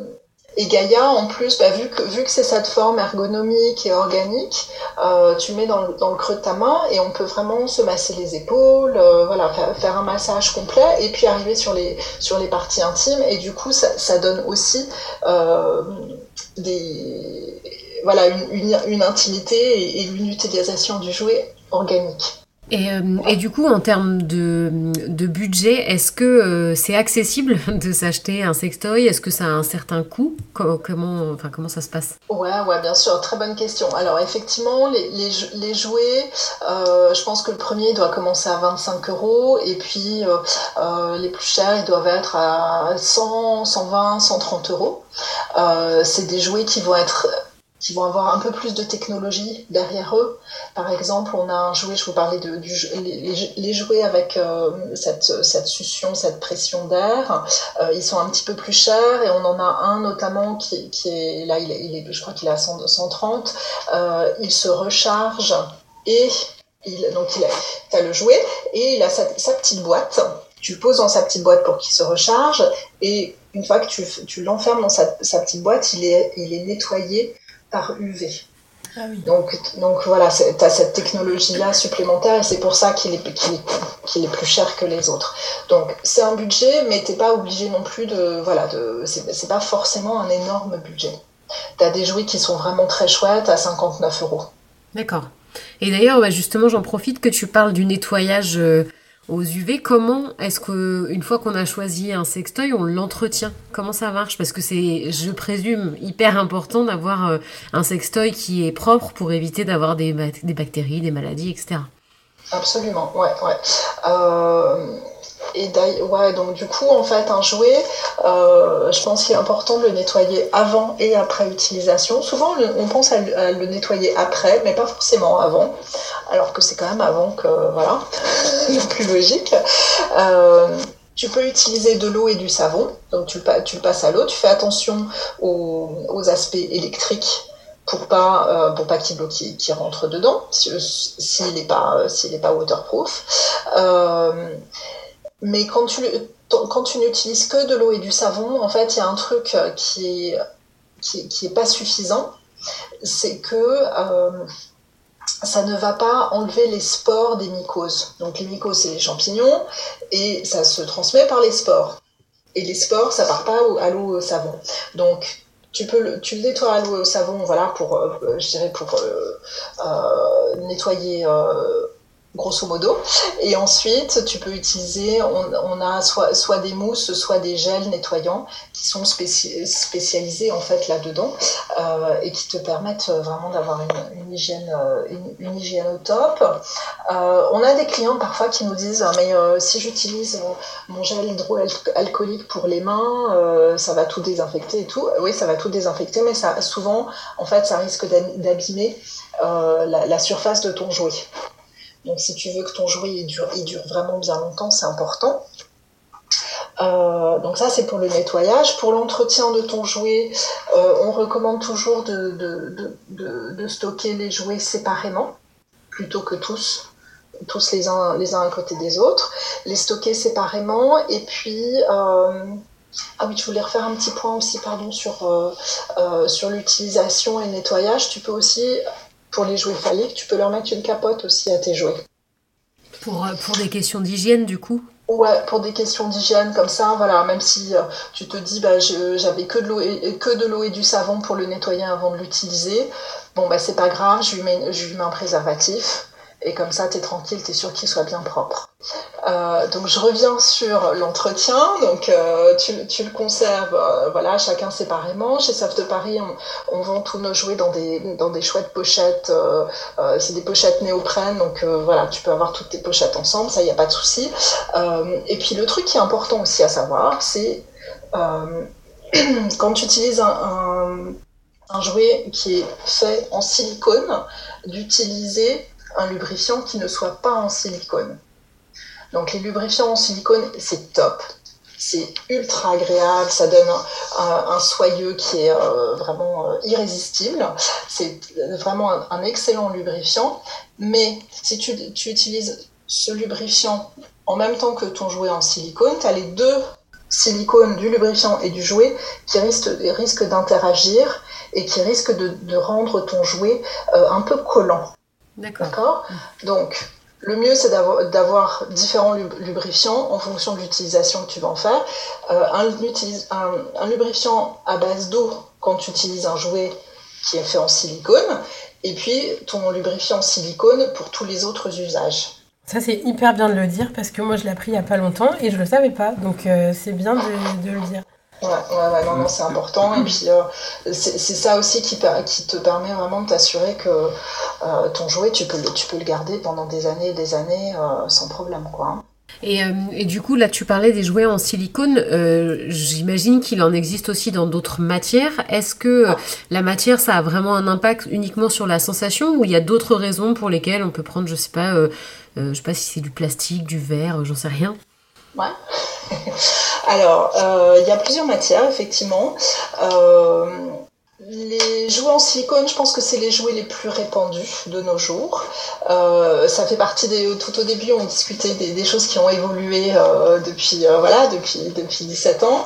et Gaïa, en plus, bah, vu que, c'est cette forme ergonomique et organique, euh, tu mets dans le, creux de ta main et on peut vraiment se masser les épaules, euh, voilà, faire, un massage complet et puis arriver sur les, parties intimes. Et du coup, ça, donne aussi euh, une, intimité et une utilisation du jouet organique. Et, euh, et, du coup, en termes de, budget, est-ce que euh, c'est accessible de s'acheter un sextoy? Est-ce que ça a un certain coût? Comment, ça se passe? Ouais, ouais, bien sûr, très bonne question. Alors effectivement, les, jouets, euh, je pense que le premier doit commencer à 25 euros. Et puis les plus chers, ils doivent être à 100, 120, 130 euros. c'est des jouets qui vont être qui vont avoir un peu plus de technologie derrière eux. Par exemple, on a un jouet, je vous parlais de les, jouets avec euh, cette, cette succion, cette pression d'air, euh, ils sont un petit peu plus chers et on en a un notamment qui, est là, il est, je crois qu'il est à 130. Euh, il se recharge et il, donc il a, as le jouet et il a sa, petite boîte. Tu poses dans sa petite boîte pour qu'il se recharge et une fois que tu, tu l'enfermes dans sa, sa, petite boîte, il est, il est nettoyé par UV. Ah donc, donc voilà, tu as cette technologie-là supplémentaire et c'est pour ça qu'il est, est, est, plus cher que les autres. Donc c'est un budget, mais t'es pas obligé non plus de. Voilà, de, c'est pas forcément un énorme budget. Tu as des jouets qui sont vraiment très chouettes à 59 euros. D'accord. Et d'ailleurs, justement, j'en profite que tu parles du nettoyage euh, aux UV, comment est-ce qu'une fois qu'on a choisi un sextoy, on l'entretient? Comment ça marche? Parce que c'est, je présume, hyper important d'avoir euh, un sextoy qui est propre pour éviter d'avoir des, des, bactéries, des maladies, etc. Absolument, ouais, ouais. Euh, et ouais, donc du coup, en fait, un jouet, euh, je pense qu'il est important de le nettoyer avant et après utilisation. Souvent, on pense à le, nettoyer après, mais pas forcément avant, alors que c'est quand même avant que, voilà, le plus logique. Euh, tu peux utiliser de l'eau et du savon, donc tu, le passes à l'eau, tu fais attention aux, aspects électriques pour pas euh, pour pas qu'il l'eau qui, rentre dedans s'il n'est pas s'il n'est pas waterproof euh, mais quand tu, n'utilises que de l'eau et du savon, en fait, il y a un truc qui est, pas suffisant. C'est que ça ne va pas enlever les spores des mycoses. Donc les mycoses, c'est les champignons, et ça se transmet par les spores. Et les spores, ça part pas à l'eau au savon. Donc tu peux le, tu le nettoies à l'eau au savon, voilà, pour, euh, je dirais pour euh, euh, nettoyer grosso modo. Et ensuite, tu peux utiliser, on, a soit, des mousses, soit des gels nettoyants qui sont spécialisés en fait là-dedans euh, et qui te permettent vraiment d'avoir une, une, hygiène, euh, une, hygiène au top. Euh, on a des clients parfois qui nous disent ah, mais si j'utilise mon gel hydroalcoolique pour les mains, ça va tout désinfecter et tout. Oui, ça va tout désinfecter, mais ça souvent en fait ça risque d'abîmer la surface de ton jouet. Donc si tu veux que ton jouet dure, il dure vraiment bien longtemps, c'est important. Euh, donc ça c'est pour le nettoyage. Pour l'entretien de ton jouet, euh, on recommande toujours de, stocker les jouets séparément, plutôt que tous, tous les uns, les uns à côté des autres. Les stocker séparément et puis... Euh, ah oui, je voulais refaire un petit point aussi, pardon, sur, sur l'utilisation et le nettoyage. Tu peux aussi pour les jouets phalliques, tu peux leur mettre une capote aussi à tes jouets. Pour, euh, pour des questions d'hygiène, du coup? Ouais, pour des questions d'hygiène comme ça, voilà, même si euh, tu te dis bah j'avais que de l'eau et que de l'eau et du savon pour le nettoyer avant de l'utiliser, bon bah c'est pas grave, je lui mets, je lui mets un préservatif et comme ça, tu es tranquille, tu es sûr qu'il soit bien propre. Euh, donc je reviens sur l'entretien. Donc euh, tu, le conserves, euh, voilà, chacun séparément. Chez Soft Paris, on, vend tous nos jouets dans des, dans des chouettes pochettes. C'est des pochettes néoprène, donc voilà, tu peux avoir toutes tes pochettes ensemble, ça, n'y a pas de souci. et puis le truc qui est important aussi à savoir, c'est quand tu utilises un, un jouet qui est fait en silicone, d'utiliser un lubrifiant qui ne soit pas en silicone. Donc les lubrifiants en silicone, c'est top. C'est ultra agréable, ça donne un, soyeux qui est euh, vraiment euh, irrésistible. C'est vraiment un, excellent lubrifiant. Mais si tu, utilises ce lubrifiant en même temps que ton jouet en silicone, tu as les deux silicones du lubrifiant et du jouet qui risquent, d'interagir et qui risquent de, rendre ton jouet euh, un peu collant. D'accord. Donc, le mieux, c'est d'avoir différents lubrifiants en fonction de l'utilisation que tu vas en faire. Euh, un, lubrifiant à base d'eau quand tu utilises un jouet qui est fait en silicone, et puis ton lubrifiant en silicone pour tous les autres usages. Ça, c'est hyper bien de le dire parce que moi, je l'ai appris il n'y a pas longtemps et je ne le savais pas. Donc, euh, c'est bien de, le dire. Ouais, ouais, non, non, c'est important. Et puis, euh, c'est ça aussi qui, qui te permet vraiment de t'assurer que euh, ton jouet, tu peux, le, tu peux le garder pendant des années et des années euh, sans problème, quoi. Et, et, du coup, là, tu parlais des jouets en silicone. J'imagine qu'il en existe aussi dans d'autres matières. Est-ce que la matière, ça a vraiment un impact uniquement sur la sensation ou il y a d'autres raisons pour lesquelles on peut prendre, je sais pas, je sais pas si c'est du plastique, du verre, j'en sais rien? Ouais. Alors, euh, il y a plusieurs matières, effectivement. Euh, les jouets en silicone, je pense que c'est les jouets les plus répandus de nos jours. Euh, ça fait partie des. Tout au début, on discutait des, choses qui ont évolué depuis voilà depuis depuis 17 ans.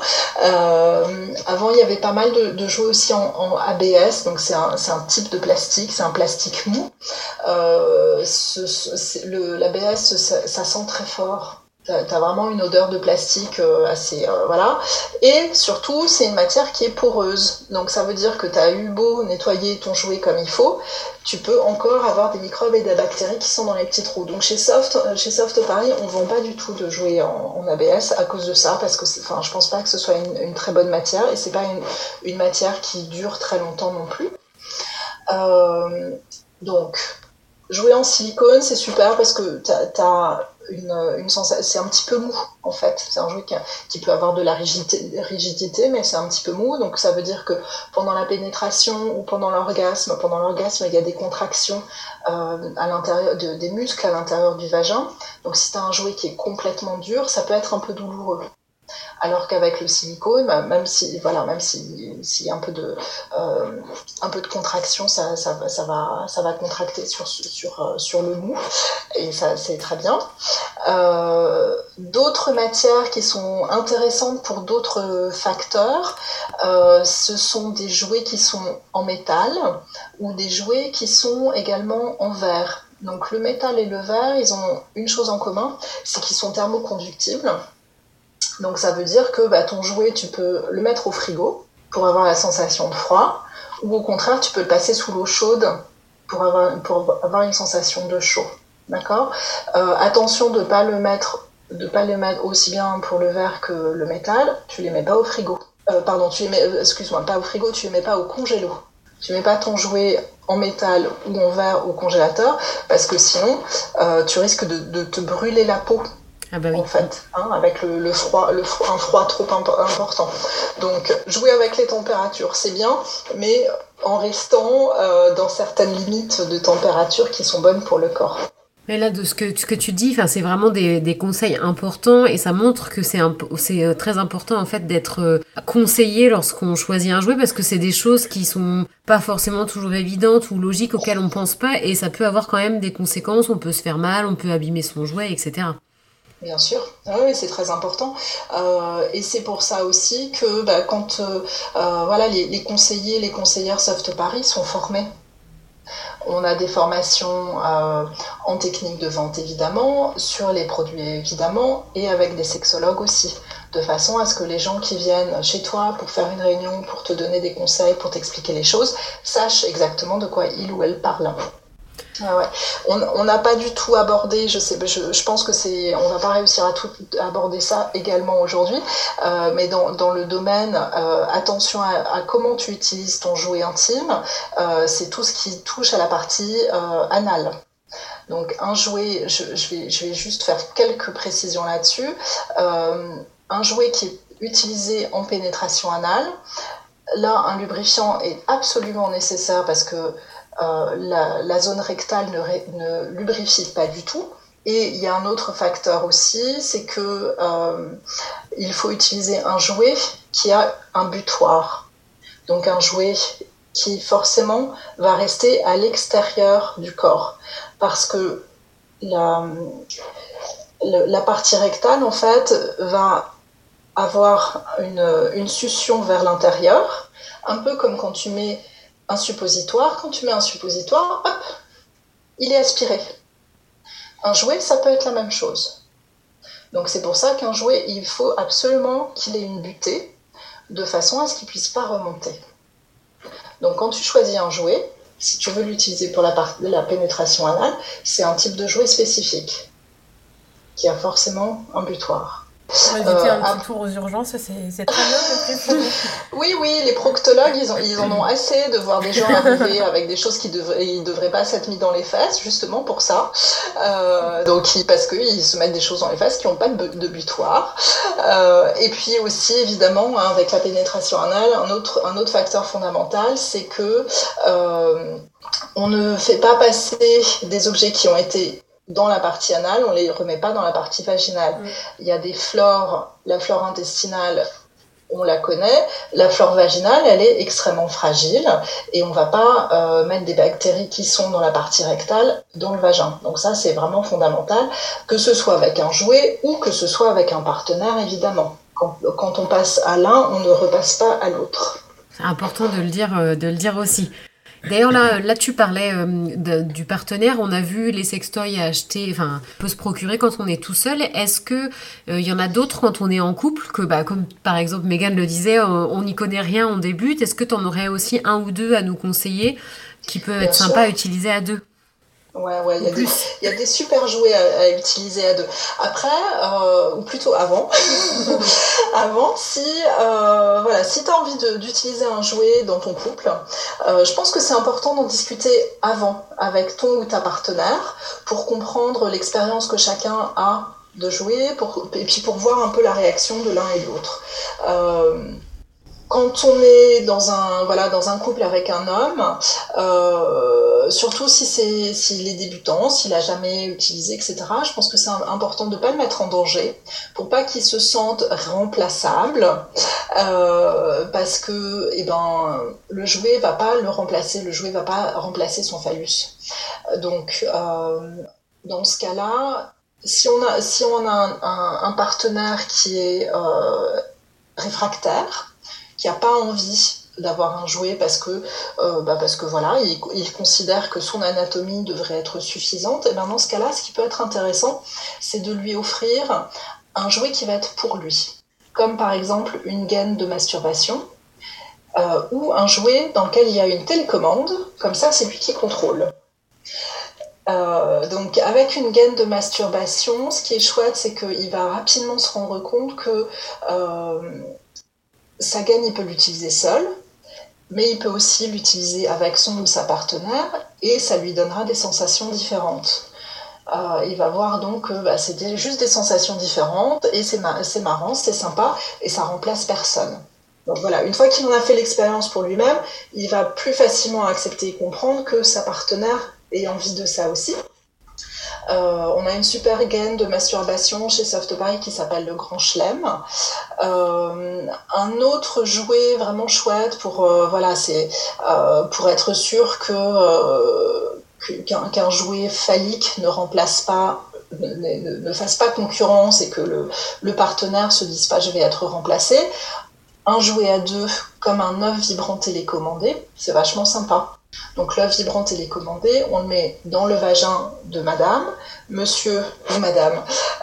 avant, il y avait pas mal de, jouets aussi en, ABS, donc c'est un, un, type de plastique, c'est un plastique mou. L'ABS, ça, ça sent très fort. T'as as vraiment une odeur de plastique euh, assez euh, voilà. Et surtout c'est une matière qui est poreuse. Donc ça veut dire que tu as eu beau nettoyer ton jouet comme il faut tu peux encore avoir des microbes et des bactéries qui sont dans les petits trous. Donc chez Soft euh, chez Soft Paris on vend pas du tout de jouets en, ABS à cause de ça parce que enfin je pense pas que ce soit une, très bonne matière et c'est pas une, matière qui dure très longtemps non plus. Donc jouer en silicone c'est super parce que tu as c'est un petit peu mou en fait. C'est un jouet qui, peut avoir de la rigidité, mais c'est un petit peu mou. Donc ça veut dire que pendant la pénétration ou pendant l'orgasme, pendant l'orgasme, il y a des contractions euh, à l'intérieur de, des muscles à l'intérieur du vagin. Donc si tu as un jouet qui est complètement dur, ça peut être un peu douloureux. Alors qu'avec le silicone, bah, même si voilà, s'il si y a un peu de euh, contraction, ça, va contracter sur euh, le mou et ça c'est très bien. Euh, d'autres matières qui sont intéressantes pour d'autres facteurs, ce sont des jouets qui sont en métal ou des jouets qui sont également en verre. Donc le métal et le verre, ils ont une chose en commun, c'est qu'ils sont thermoconductibles. Donc ça veut dire que bah, ton jouet, tu peux le mettre au frigo pour avoir la sensation de froid, ou au contraire, tu peux le passer sous l'eau chaude pour avoir, une sensation de chaud. D'accord? Euh, Attention de ne pas le mettre de pas le mettre aussi bien pour le verre que le métal, tu les mets pas au frigo. Euh, pardon, tu les mets, euh, excuse-moi, pas au frigo, tu les mets pas au congélo. Tu mets pas ton jouet en métal ou en verre au congélateur parce que sinon tu risques de, te brûler la peau ah bah en fait, hein, avec le, froid, le un froid trop important. Donc, jouer avec les températures, c'est bien, mais en restant euh, dans certaines limites de température qui sont bonnes pour le corps. Mais là, de ce que, ce que tu dis, c'est vraiment des, des, conseils importants et ça montre que c'est euh, très important en fait d'être euh, conseillé lorsqu'on choisit un jouet parce que c'est des choses qui sont pas forcément toujours évidentes ou logiques auxquelles on pense pas et ça peut avoir quand même des conséquences. On peut se faire mal, on peut abîmer son jouet, etc. Bien sûr, ah c'est très important. Euh, et c'est pour ça aussi que bah, quand euh, euh, voilà, les, conseillers, les conseillères Soft Paris sont formés. On a des formations en technique de vente évidemment, sur les produits évidemment, et avec des sexologues aussi, de façon à ce que les gens qui viennent chez toi pour faire une réunion, pour te donner des conseils, pour t'expliquer les choses, sachent exactement de quoi ils ou elles parlent. Ah on n'a pas du tout abordé, je, sais, je, pense que c'est, on va pas réussir à tout aborder ça également aujourd'hui, euh, mais dans, le domaine, euh, attention à, comment tu utilises ton jouet intime, euh, c'est tout ce qui touche à la partie anale. Donc un jouet, je, vais, je vais juste faire quelques précisions là-dessus. un jouet qui est utilisé en pénétration anale, là un lubrifiant est absolument nécessaire parce que euh, la, zone rectale ne, lubrifie pas du tout. Et il y a un autre facteur aussi, c'est que euh, il faut utiliser un jouet qui a un butoir. Donc un jouet qui forcément va rester à l'extérieur du corps. Parce que la, partie rectale, en fait, va avoir une, une succion vers l'intérieur, un peu comme quand tu mets un suppositoire, quand tu mets un suppositoire, hop, il est aspiré. Un jouet, ça peut être la même chose. Donc c'est pour ça qu'un jouet, il faut absolument qu'il ait une butée, de façon à ce qu'il ne puisse pas remonter. Donc quand tu choisis un jouet, si tu veux l'utiliser pour la, pénétration anale, c'est un type de jouet spécifique, qui a forcément un butoir. Un euh, petit tour aux urgences, c'est très bien. oui, oui, les proctologues, ils, ils, en ont assez de voir des gens arriver avec des choses qui devraient, ils devraient pas s'être mis dans les fesses, justement pour ça. Euh, donc, parce qu'ils se mettent des choses dans les fesses qui n'ont pas de, butoir. Euh, et puis aussi, évidemment, hein, avec la pénétration anale, un autre, un autre facteur fondamental, c'est que on ne fait pas passer des objets qui ont été dans la partie anale, on les remet pas dans la partie vaginale. Mm. Il y a des flores, la flore intestinale, on la connaît. La flore vaginale, elle est extrêmement fragile et on va pas euh, mettre des bactéries qui sont dans la partie rectale dans le vagin. Donc ça, c'est vraiment fondamental, que ce soit avec un jouet ou que ce soit avec un partenaire, évidemment. Quand, quand on passe à l'un, on ne repasse pas à l'autre. C'est important de le dire, euh, de le dire aussi. D'ailleurs, là, là, tu parlais euh, du partenaire. On a vu les sextoys à acheter, enfin, peut se procurer quand on est tout seul. Est-ce que il euh, y en a d'autres quand on est en couple que, bah, comme par exemple Megan le disait, on n'y connaît rien, on débute. Est-ce que tu en aurais aussi un ou deux à nous conseiller qui peut être sympa à utiliser à deux? Ouais, ouais, il y, y, a des super jouets à, utiliser à deux. Après, euh, ou plutôt avant, avant, si, euh, voilà, si tu as envie d'utiliser un jouet dans ton couple, euh, je pense que c'est important d'en discuter avant avec ton ou ta partenaire pour comprendre l'expérience que chacun a de jouer pour, et puis pour voir un peu la réaction de l'un et de l'autre. Quand on est dans un, voilà, dans un couple avec un homme, euh, surtout si c'est s'il est débutant, s'il a jamais utilisé, etc. Je pense que c'est important de pas le mettre en danger pour pas qu'il se sente remplaçable, euh, parce que eh ben le jouet va pas le remplacer, le jouet va pas remplacer son phallus. Donc euh, dans ce cas-là, si on a si on a un, un, partenaire qui est euh, réfractaire, qui a pas envie d'avoir un jouet parce que, euh, bah parce que voilà, il, considère que son anatomie devrait être suffisante, et bien dans ce cas-là, ce qui peut être intéressant, c'est de lui offrir un jouet qui va être pour lui, comme par exemple une gaine de masturbation. Euh, ou un jouet dans lequel il y a une télécommande, comme ça c'est lui qui contrôle. Euh, donc avec une gaine de masturbation, ce qui est chouette, c'est qu'il va rapidement se rendre compte que euh, sa gaine, il peut l'utiliser seul, mais il peut aussi l'utiliser avec son ou sa partenaire et ça lui donnera des sensations différentes. Euh, il va voir donc que bah, c'est juste des sensations différentes et c'est marrant, c'est sympa et ça remplace personne. Donc voilà, une fois qu'il en a fait l'expérience pour lui-même, il va plus facilement accepter et comprendre que sa partenaire ait envie de ça aussi. Euh, on a une super gaine de masturbation chez Softbuy qui s'appelle le Grand Chelem. Euh, un autre jouet vraiment chouette pour euh, voilà, c'est pour être sûr que qu'un jouet phallique ne remplace pas ne, ne, fasse pas concurrence et que le, le partenaire se dise pas je vais être remplacé. Un jouet à deux comme un œuf vibrant télécommandé, c'est vachement sympa. Donc l'œuf vibrant télécommandé, on le met dans le vagin de madame, monsieur ou madame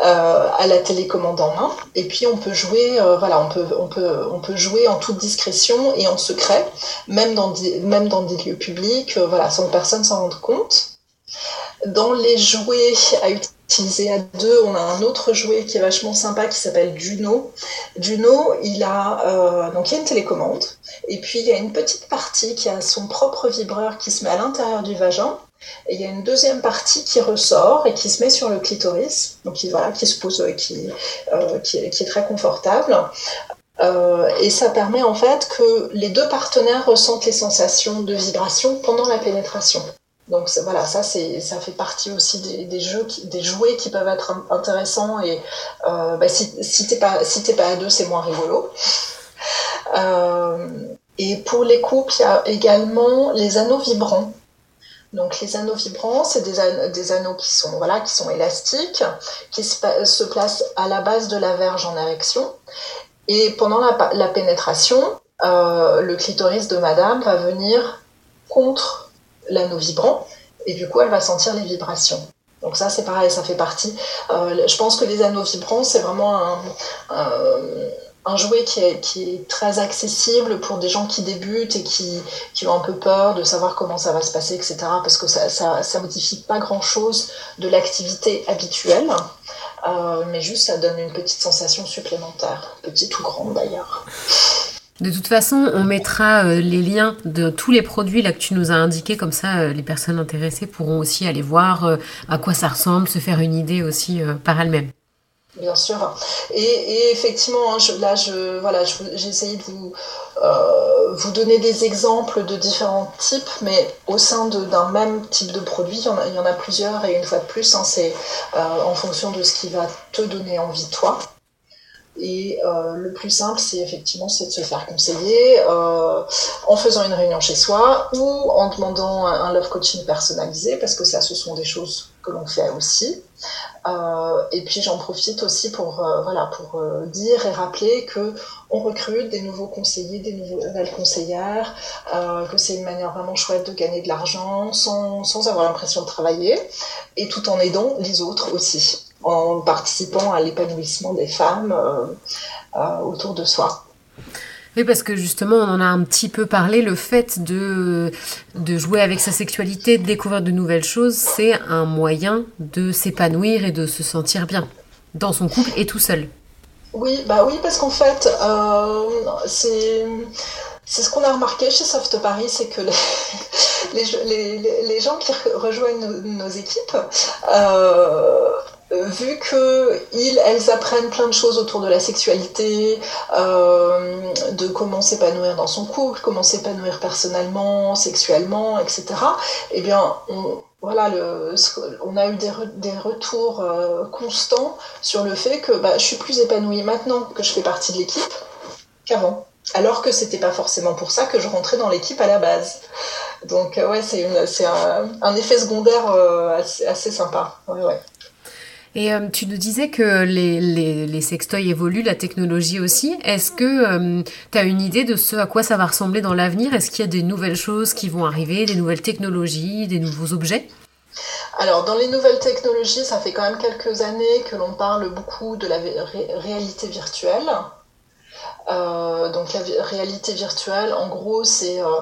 euh, à la télécommande en main, et puis on peut jouer, euh, voilà, on peut, on, peut, on peut jouer en toute discrétion et en secret, même dans, même dans des lieux publics, euh, voilà, sans que personne s'en rende compte. Dans les jouets à utiliser On a un autre jouet qui est vachement sympa qui s'appelle Juno. Juno, il a euh, donc y a une télécommande et puis il y a une petite partie qui a son propre vibreur qui se met à l'intérieur du vagin. Et il y a une deuxième partie qui ressort et qui se met sur le clitoris, donc qui, voilà, qui se pose, qui, euh, qui, est, très confortable. Euh, et ça permet en fait que les deux partenaires ressentent les sensations de vibration pendant la pénétration. Donc voilà, ça c'est ça fait partie aussi des, jeux, des jouets qui peuvent être intéressants et euh, bah, si, si t'es pas si pas à deux, c'est moins rigolo. Euh, et pour les couples, il y a également les anneaux vibrants. Donc les anneaux vibrants, c'est des, des, anneaux qui sont voilà qui sont élastiques, qui se, se, placent à la base de la verge en érection. Et pendant la, la pénétration, euh, le clitoris de madame va venir contre l'anneau vibrant, et du coup, elle va sentir les vibrations. Donc ça, c'est pareil, ça fait partie. Euh, je pense que les anneaux vibrants, c'est vraiment un, jouet qui est, très accessible pour des gens qui débutent et qui, qui, ont un peu peur de savoir comment ça va se passer, etc. Parce que ça modifie pas grand-chose de l'activité habituelle, euh, mais juste ça donne une petite sensation supplémentaire, petite ou grande d'ailleurs. De toute façon, on mettra euh, les liens de tous les produits là que tu nous as indiqués, comme ça euh, les personnes intéressées pourront aussi aller voir euh, à quoi ça ressemble, se faire une idée aussi par elles-mêmes. Bien sûr. Et, effectivement, hein, là, je, j'ai essayé de vous, donner des exemples de différents types, mais au sein d'un même type de produit, il y, en a, il y en a plusieurs, et une fois de plus, hein, c'est en fonction de ce qui va te donner envie, toi. Et euh, le plus simple, c'est effectivement c'est de se faire conseiller euh, en faisant une réunion chez soi ou en demandant un, love coaching personnalisé, parce que ça, ce sont des choses que l'on fait aussi. Euh, et puis j'en profite aussi pour voilà pour dire et rappeler que on recrute des nouveaux conseillers, des nouvelles conseillères, que c'est une manière vraiment chouette de gagner de l'argent sans, sans avoir l'impression de travailler et tout en aidant les autres aussi en participant à l'épanouissement des femmes euh, euh, autour de soi. Oui, parce que justement, on en a un petit peu parlé, le fait de, de jouer avec sa sexualité, de découvrir de nouvelles choses, c'est un moyen de s'épanouir et de se sentir bien dans son couple et tout seul. Oui, bah oui, parce qu'en fait, euh, c'est c'est ce qu'on a remarqué chez Soft Paris, c'est que les, les, les, gens qui rejoignent nos, équipes, euh, vu qu'ils, elles apprennent plein de choses autour de la sexualité, euh, de comment s'épanouir dans son couple, comment s'épanouir personnellement, sexuellement, etc. Eh bien, on, voilà, le, on a eu des, des retours euh, constants sur le fait que bah, je suis plus épanouie maintenant que je fais partie de l'équipe qu'avant. Alors que c'était pas forcément pour ça que je rentrais dans l'équipe à la base. Donc euh, ouais, c'est un, un, effet secondaire euh, assez, assez, sympa. Ouais, ouais. Et euh, tu nous disais que les, les, les, sextoys évoluent, la technologie aussi. Est-ce que tu as une idée de ce à quoi ça va ressembler dans l'avenir? Est-ce qu'il y a des nouvelles choses qui vont arriver, des nouvelles technologies, des nouveaux objets? Alors, dans les nouvelles technologies, ça fait quand même quelques années que l'on parle beaucoup de la réalité virtuelle. Euh, donc la réalité virtuelle, en gros, c'est euh,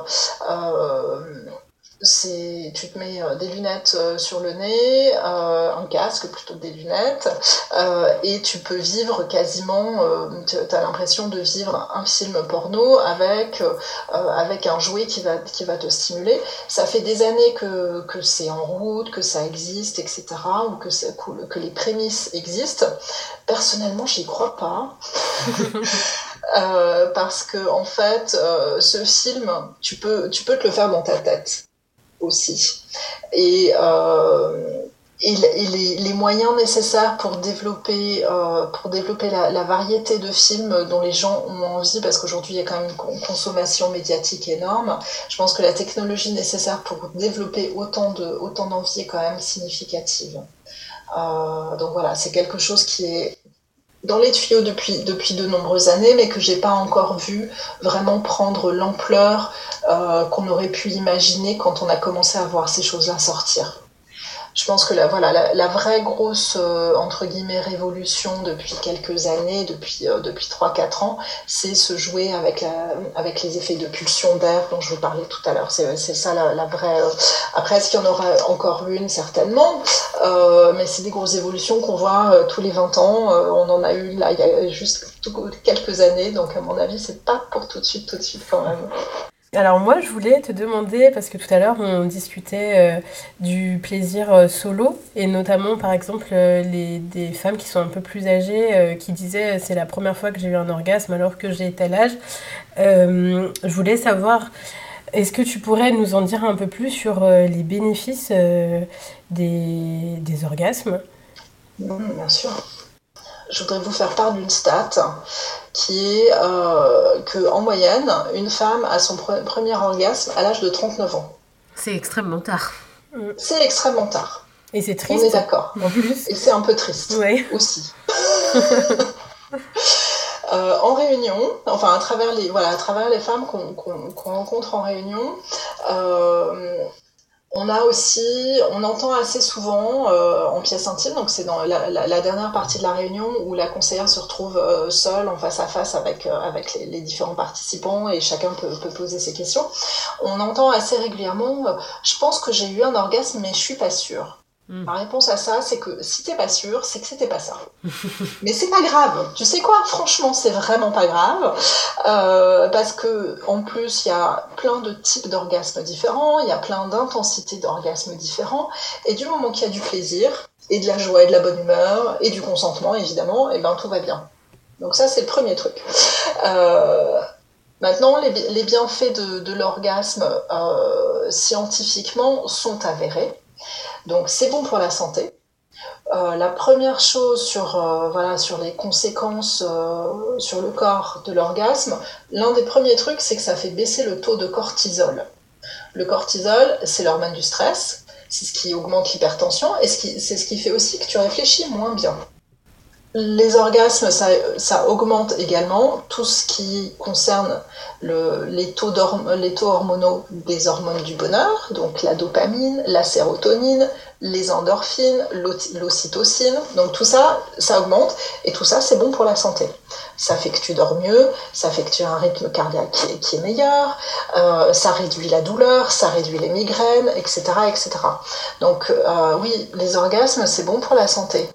euh, c'est tu te mets des lunettes sur le nez, un casque plutôt que des lunettes, et tu peux vivre quasiment, tu as l'impression de vivre un film porno avec, avec un jouet qui va, qui va te stimuler. Ça fait des années que, que c'est en route, que ça existe, etc., ou que, que les prémices existent. Personnellement, j'y crois pas. Euh, parce que en fait, euh, ce film, tu peux, tu peux te le faire dans ta tête aussi. Et, euh, et, les, les, moyens nécessaires pour développer, euh, pour développer la, variété de films dont les gens ont envie, parce qu'aujourd'hui il y a quand même une consommation médiatique énorme, je pense que la technologie nécessaire pour développer autant de autant d'envie est quand même significative. Euh, donc voilà, c'est quelque chose qui est dans les tuyaux depuis, depuis de nombreuses années, mais que j'ai pas encore vu vraiment prendre l'ampleur euh, qu'on aurait pu imaginer quand on a commencé à voir ces choses-là sortir je pense que la, voilà, la, vraie grosse, euh, entre guillemets, révolution depuis quelques années, depuis, euh, depuis 3-4 ans, c'est se jouer avec, la, avec les effets de pulsion d'air dont je vous parlais tout à l'heure. C'est ça la, la vraie... Euh, après, est-ce qu'il y en aura encore une? Certainement. mais c'est des grosses évolutions qu'on voit tous les 20 ans. on en a eu là il y a juste quelques années, donc à mon avis, c'est pas pour tout de suite, tout de suite quand même. Alors moi, je voulais te demander, parce que tout à l'heure, on discutait euh, du plaisir euh, solo, et notamment, par exemple, euh, les, des femmes qui sont un peu plus âgées, qui disaient c'est la première fois que j'ai eu un orgasme alors que j'ai tel âge. je voulais savoir, est-ce que tu pourrais nous en dire un peu plus sur les bénéfices des, des orgasmes? Bien sûr je voudrais vous faire part d'une stat qui est euh, qu'en moyenne, une femme a son premier orgasme à l'âge de 39 ans. C'est extrêmement tard. C'est extrêmement tard. Et c'est triste. On est d'accord. En plus. Et c'est un peu triste aussi. Euh, en réunion, enfin à travers les, voilà, à travers les femmes qu'on rencontre en réunion, euh, on a aussi, on entend assez souvent euh, en pièce intime, donc c'est dans la, dernière partie de la réunion où la conseillère se retrouve euh, seule en face à face avec, euh, avec les, différents participants et chacun peut, peut, poser ses questions. On entend assez régulièrement, je pense que j'ai eu un orgasme mais je suis pas sûre. Hmm. Ma réponse à ça, c'est que si t'es pas sûr, c'est que c'était pas ça. Mais c'est pas grave. Tu sais quoi? Franchement, c'est vraiment pas grave. Euh, parce que, en plus, il y a plein de types d'orgasmes différents, il y a plein d'intensités d'orgasmes différents. Et du moment qu'il y a du plaisir, et de la joie, et de la bonne humeur, et du consentement, évidemment, et eh ben tout va bien. Donc ça, c'est le premier truc. Euh, maintenant, les, bienfaits de, l'orgasme, euh, scientifiquement, sont avérés. Donc c'est bon pour la santé. Euh, la première chose sur, euh, les conséquences euh, sur le corps de l'orgasme, l'un des premiers trucs, c'est que ça fait baisser le taux de cortisol. Le cortisol, c'est l'hormone du stress, c'est ce qui augmente l'hypertension et c'est ce qui fait aussi que tu réfléchis moins bien. Les orgasmes, ça, augmente également tout ce qui concerne les, taux hormonaux des hormones du bonheur, donc la dopamine, la sérotonine, les endorphines, l'ocytocine. Donc tout ça, ça augmente et tout ça, c'est bon pour la santé. Ça fait que tu dors mieux, ça fait que tu as un rythme cardiaque qui est, meilleur, euh, ça réduit la douleur, ça réduit les migraines, etc. etc. Donc euh, oui, les orgasmes, c'est bon pour la santé.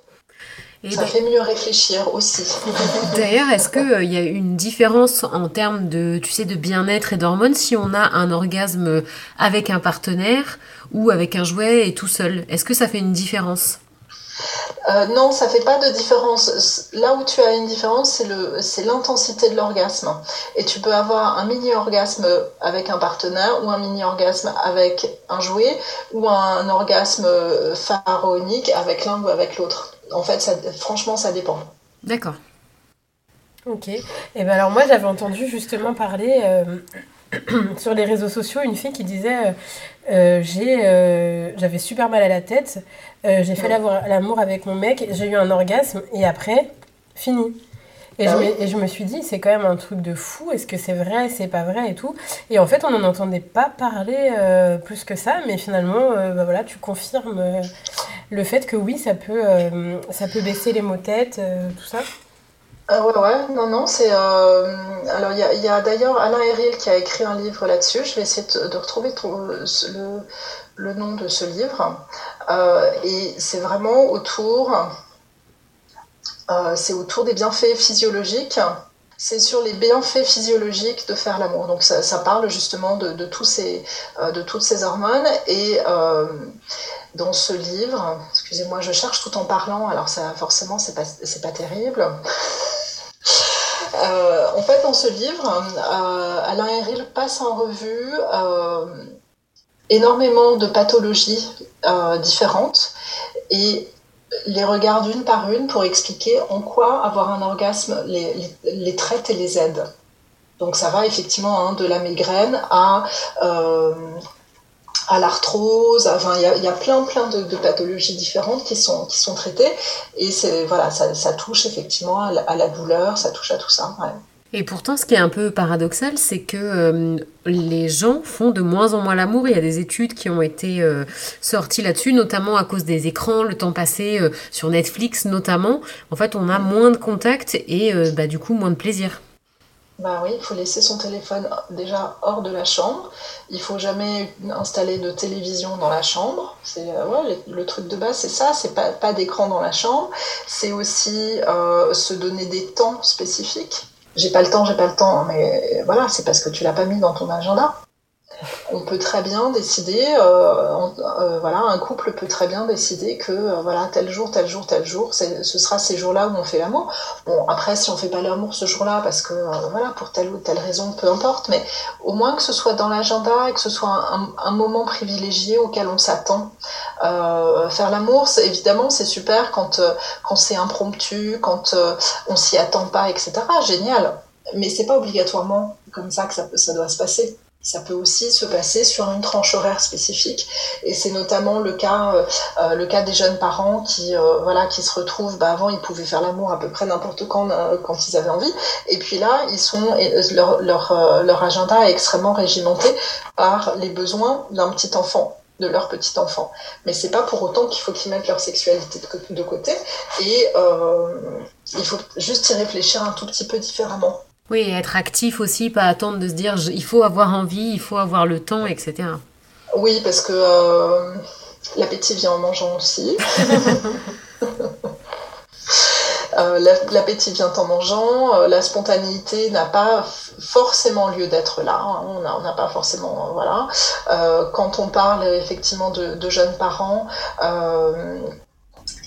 Ça fait mieux réfléchir aussi. D'ailleurs, est-ce qu'il y a une différence en termes de, tu sais, de bien-être et d'hormones si on a un orgasme avec un partenaire ou avec un jouet et tout seul? Est-ce que ça fait une différence? Euh, non, ça fait pas de différence. Là où tu as une différence, c'est l'intensité de l'orgasme. Et tu peux avoir un mini-orgasme avec un partenaire ou un mini-orgasme avec un jouet ou un orgasme pharaonique avec l'un ou avec l'autre. En fait, ça, franchement, ça dépend. D'accord. Ok. Et ben alors moi, j'avais entendu justement parler euh, sur les réseaux sociaux une fille qui disait euh, j'ai j'avais super mal à la tête euh, j'ai fait l'amour avec mon mec, j'ai eu un orgasme et après, fini. Et, je, ah me, et je me suis dit, c'est quand même un truc de fou, est-ce que c'est vrai, c'est pas vrai et tout. Et en fait, on n'en entendait pas parler euh, plus que ça, mais finalement, euh, bah voilà, tu confirmes le fait que oui, ça peut, ça peut baisser les mots tête, tout ça. Ah ouais, ouais, non, non, c'est. alors, il y a, d'ailleurs Alain Heril qui a écrit un livre là-dessus. Je vais essayer de, de retrouver le, le nom de ce livre. Euh, et c'est vraiment autour, euh, c'est autour des bienfaits physiologiques. C'est sur les bienfaits physiologiques de faire l'amour. Donc ça, parle justement euh, de toutes ces hormones. Et dans ce livre, excusez-moi, je cherche tout en parlant, alors forcément c'est pas, pas terrible. en fait, dans ce livre, Alain Heril passe en revue énormément de pathologies euh, différentes et les regarde une par une pour expliquer en quoi avoir un orgasme les, traite et les aide. Donc ça va effectivement hein, de la migraine à, euh, à l'arthrose, enfin il y a, plein plein de, pathologies différentes qui sont, qui sont traitées et voilà, ça, touche effectivement à la, douleur, ça touche à tout ça. Et pourtant, ce qui est un peu paradoxal, c'est que euh, les gens font de moins en moins l'amour. Il y a des études qui ont été euh, sorties là-dessus, notamment à cause des écrans, le temps passé euh, sur Netflix notamment. En fait, on a moins de contact et bah, du coup moins de plaisir. Bah oui, il faut laisser son téléphone déjà hors de la chambre. Il faut jamais installer de télévision dans la chambre. C'est le, truc de base, c'est ça. C'est pas, pas d'écran dans la chambre. C'est aussi se donner des temps spécifiques j'ai pas le temps, j'ai pas le temps, mais voilà, c'est parce que tu l'as pas mis dans ton agenda. On peut très bien décider, euh, euh, voilà, un couple peut très bien décider que euh, voilà tel jour, tel jour, tel jour, ce sera ces jours-là où on fait l'amour. Bon, après, si on fait pas l'amour ce jour-là, parce que voilà, pour telle ou telle raison, peu importe, mais au moins que ce soit dans l'agenda et que ce soit un, moment privilégié auquel on s'attend. faire l'amour, évidemment, c'est super quand quand c'est impromptu, quand on s'y attend pas, etc. Génial. Mais c'est pas obligatoirement comme ça que ça doit se passer. Ça peut aussi se passer sur une tranche horaire spécifique, et c'est notamment le cas, euh, euh, le cas des jeunes parents qui, euh, voilà, qui se retrouvent. Bah, avant, ils pouvaient faire l'amour à peu près n'importe quand, quand ils avaient envie, et puis là, ils sont, leur, leur, leur agenda est extrêmement régimenté par les besoins d'un petit enfant de leur petit enfant. Mais c'est pas pour autant qu'il faut qu'ils mettent leur sexualité de côté, et il faut juste y réfléchir un tout petit peu différemment. Oui, être actif aussi, pas attendre de se dire il faut avoir envie, il faut avoir le temps, etc. Oui, parce que euh, l'appétit vient en mangeant aussi. Euh, l'appétit vient en mangeant, euh, la spontanéité n'a pas forcément lieu d'être là, hein. on n'a pas forcément... voilà. quand on parle effectivement de, de jeunes parents,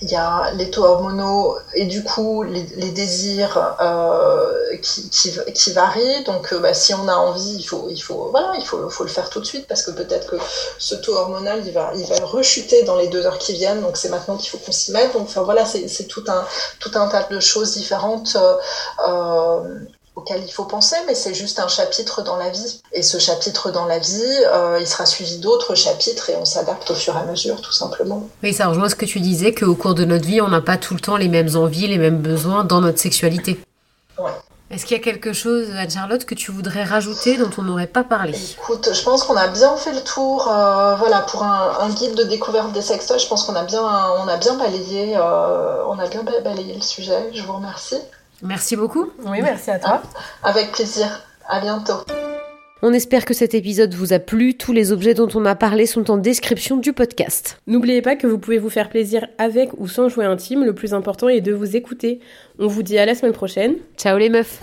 il y a les taux hormonaux et du coup les, désirs euh, qui, qui, varient. Donc euh, bah, si on a envie, il faut, il faut, voilà, il faut, faut le faire tout de suite parce que peut-être que ce taux hormonal il va, il va rechuter dans les deux heures qui viennent. Donc c'est maintenant qu'il faut qu'on s'y mette. Donc enfin, voilà, c'est tout un, tout un tas de choses différentes. Euh, auquel il faut penser, mais c'est juste un chapitre dans la vie. Et ce chapitre dans la vie, euh, il sera suivi d'autres chapitres et on s'adapte au fur et à mesure, tout simplement. Oui, ça rejoint ce que tu disais, qu'au cours de notre vie, on n'a pas tout le temps les mêmes envies, les mêmes besoins dans notre sexualité. Ouais. Est-ce qu'il y a quelque chose, Anne-Charlotte, que tu voudrais rajouter dont on n'aurait pas parlé? Écoute, je pense qu'on a bien fait le tour. Euh, voilà, pour un, guide de découverte des sextoys, je pense qu'on a bien, on a bien balayé, euh, on a bien balayé le sujet. Je vous remercie. Merci beaucoup. Oui, merci à toi. Avec plaisir. À bientôt. On espère que cet épisode vous a plu. Tous les objets dont on a parlé sont en description du podcast. N'oubliez pas que vous pouvez vous faire plaisir avec ou sans jouet intime. Le plus important est de vous écouter. On vous dit à la semaine prochaine. Ciao les meufs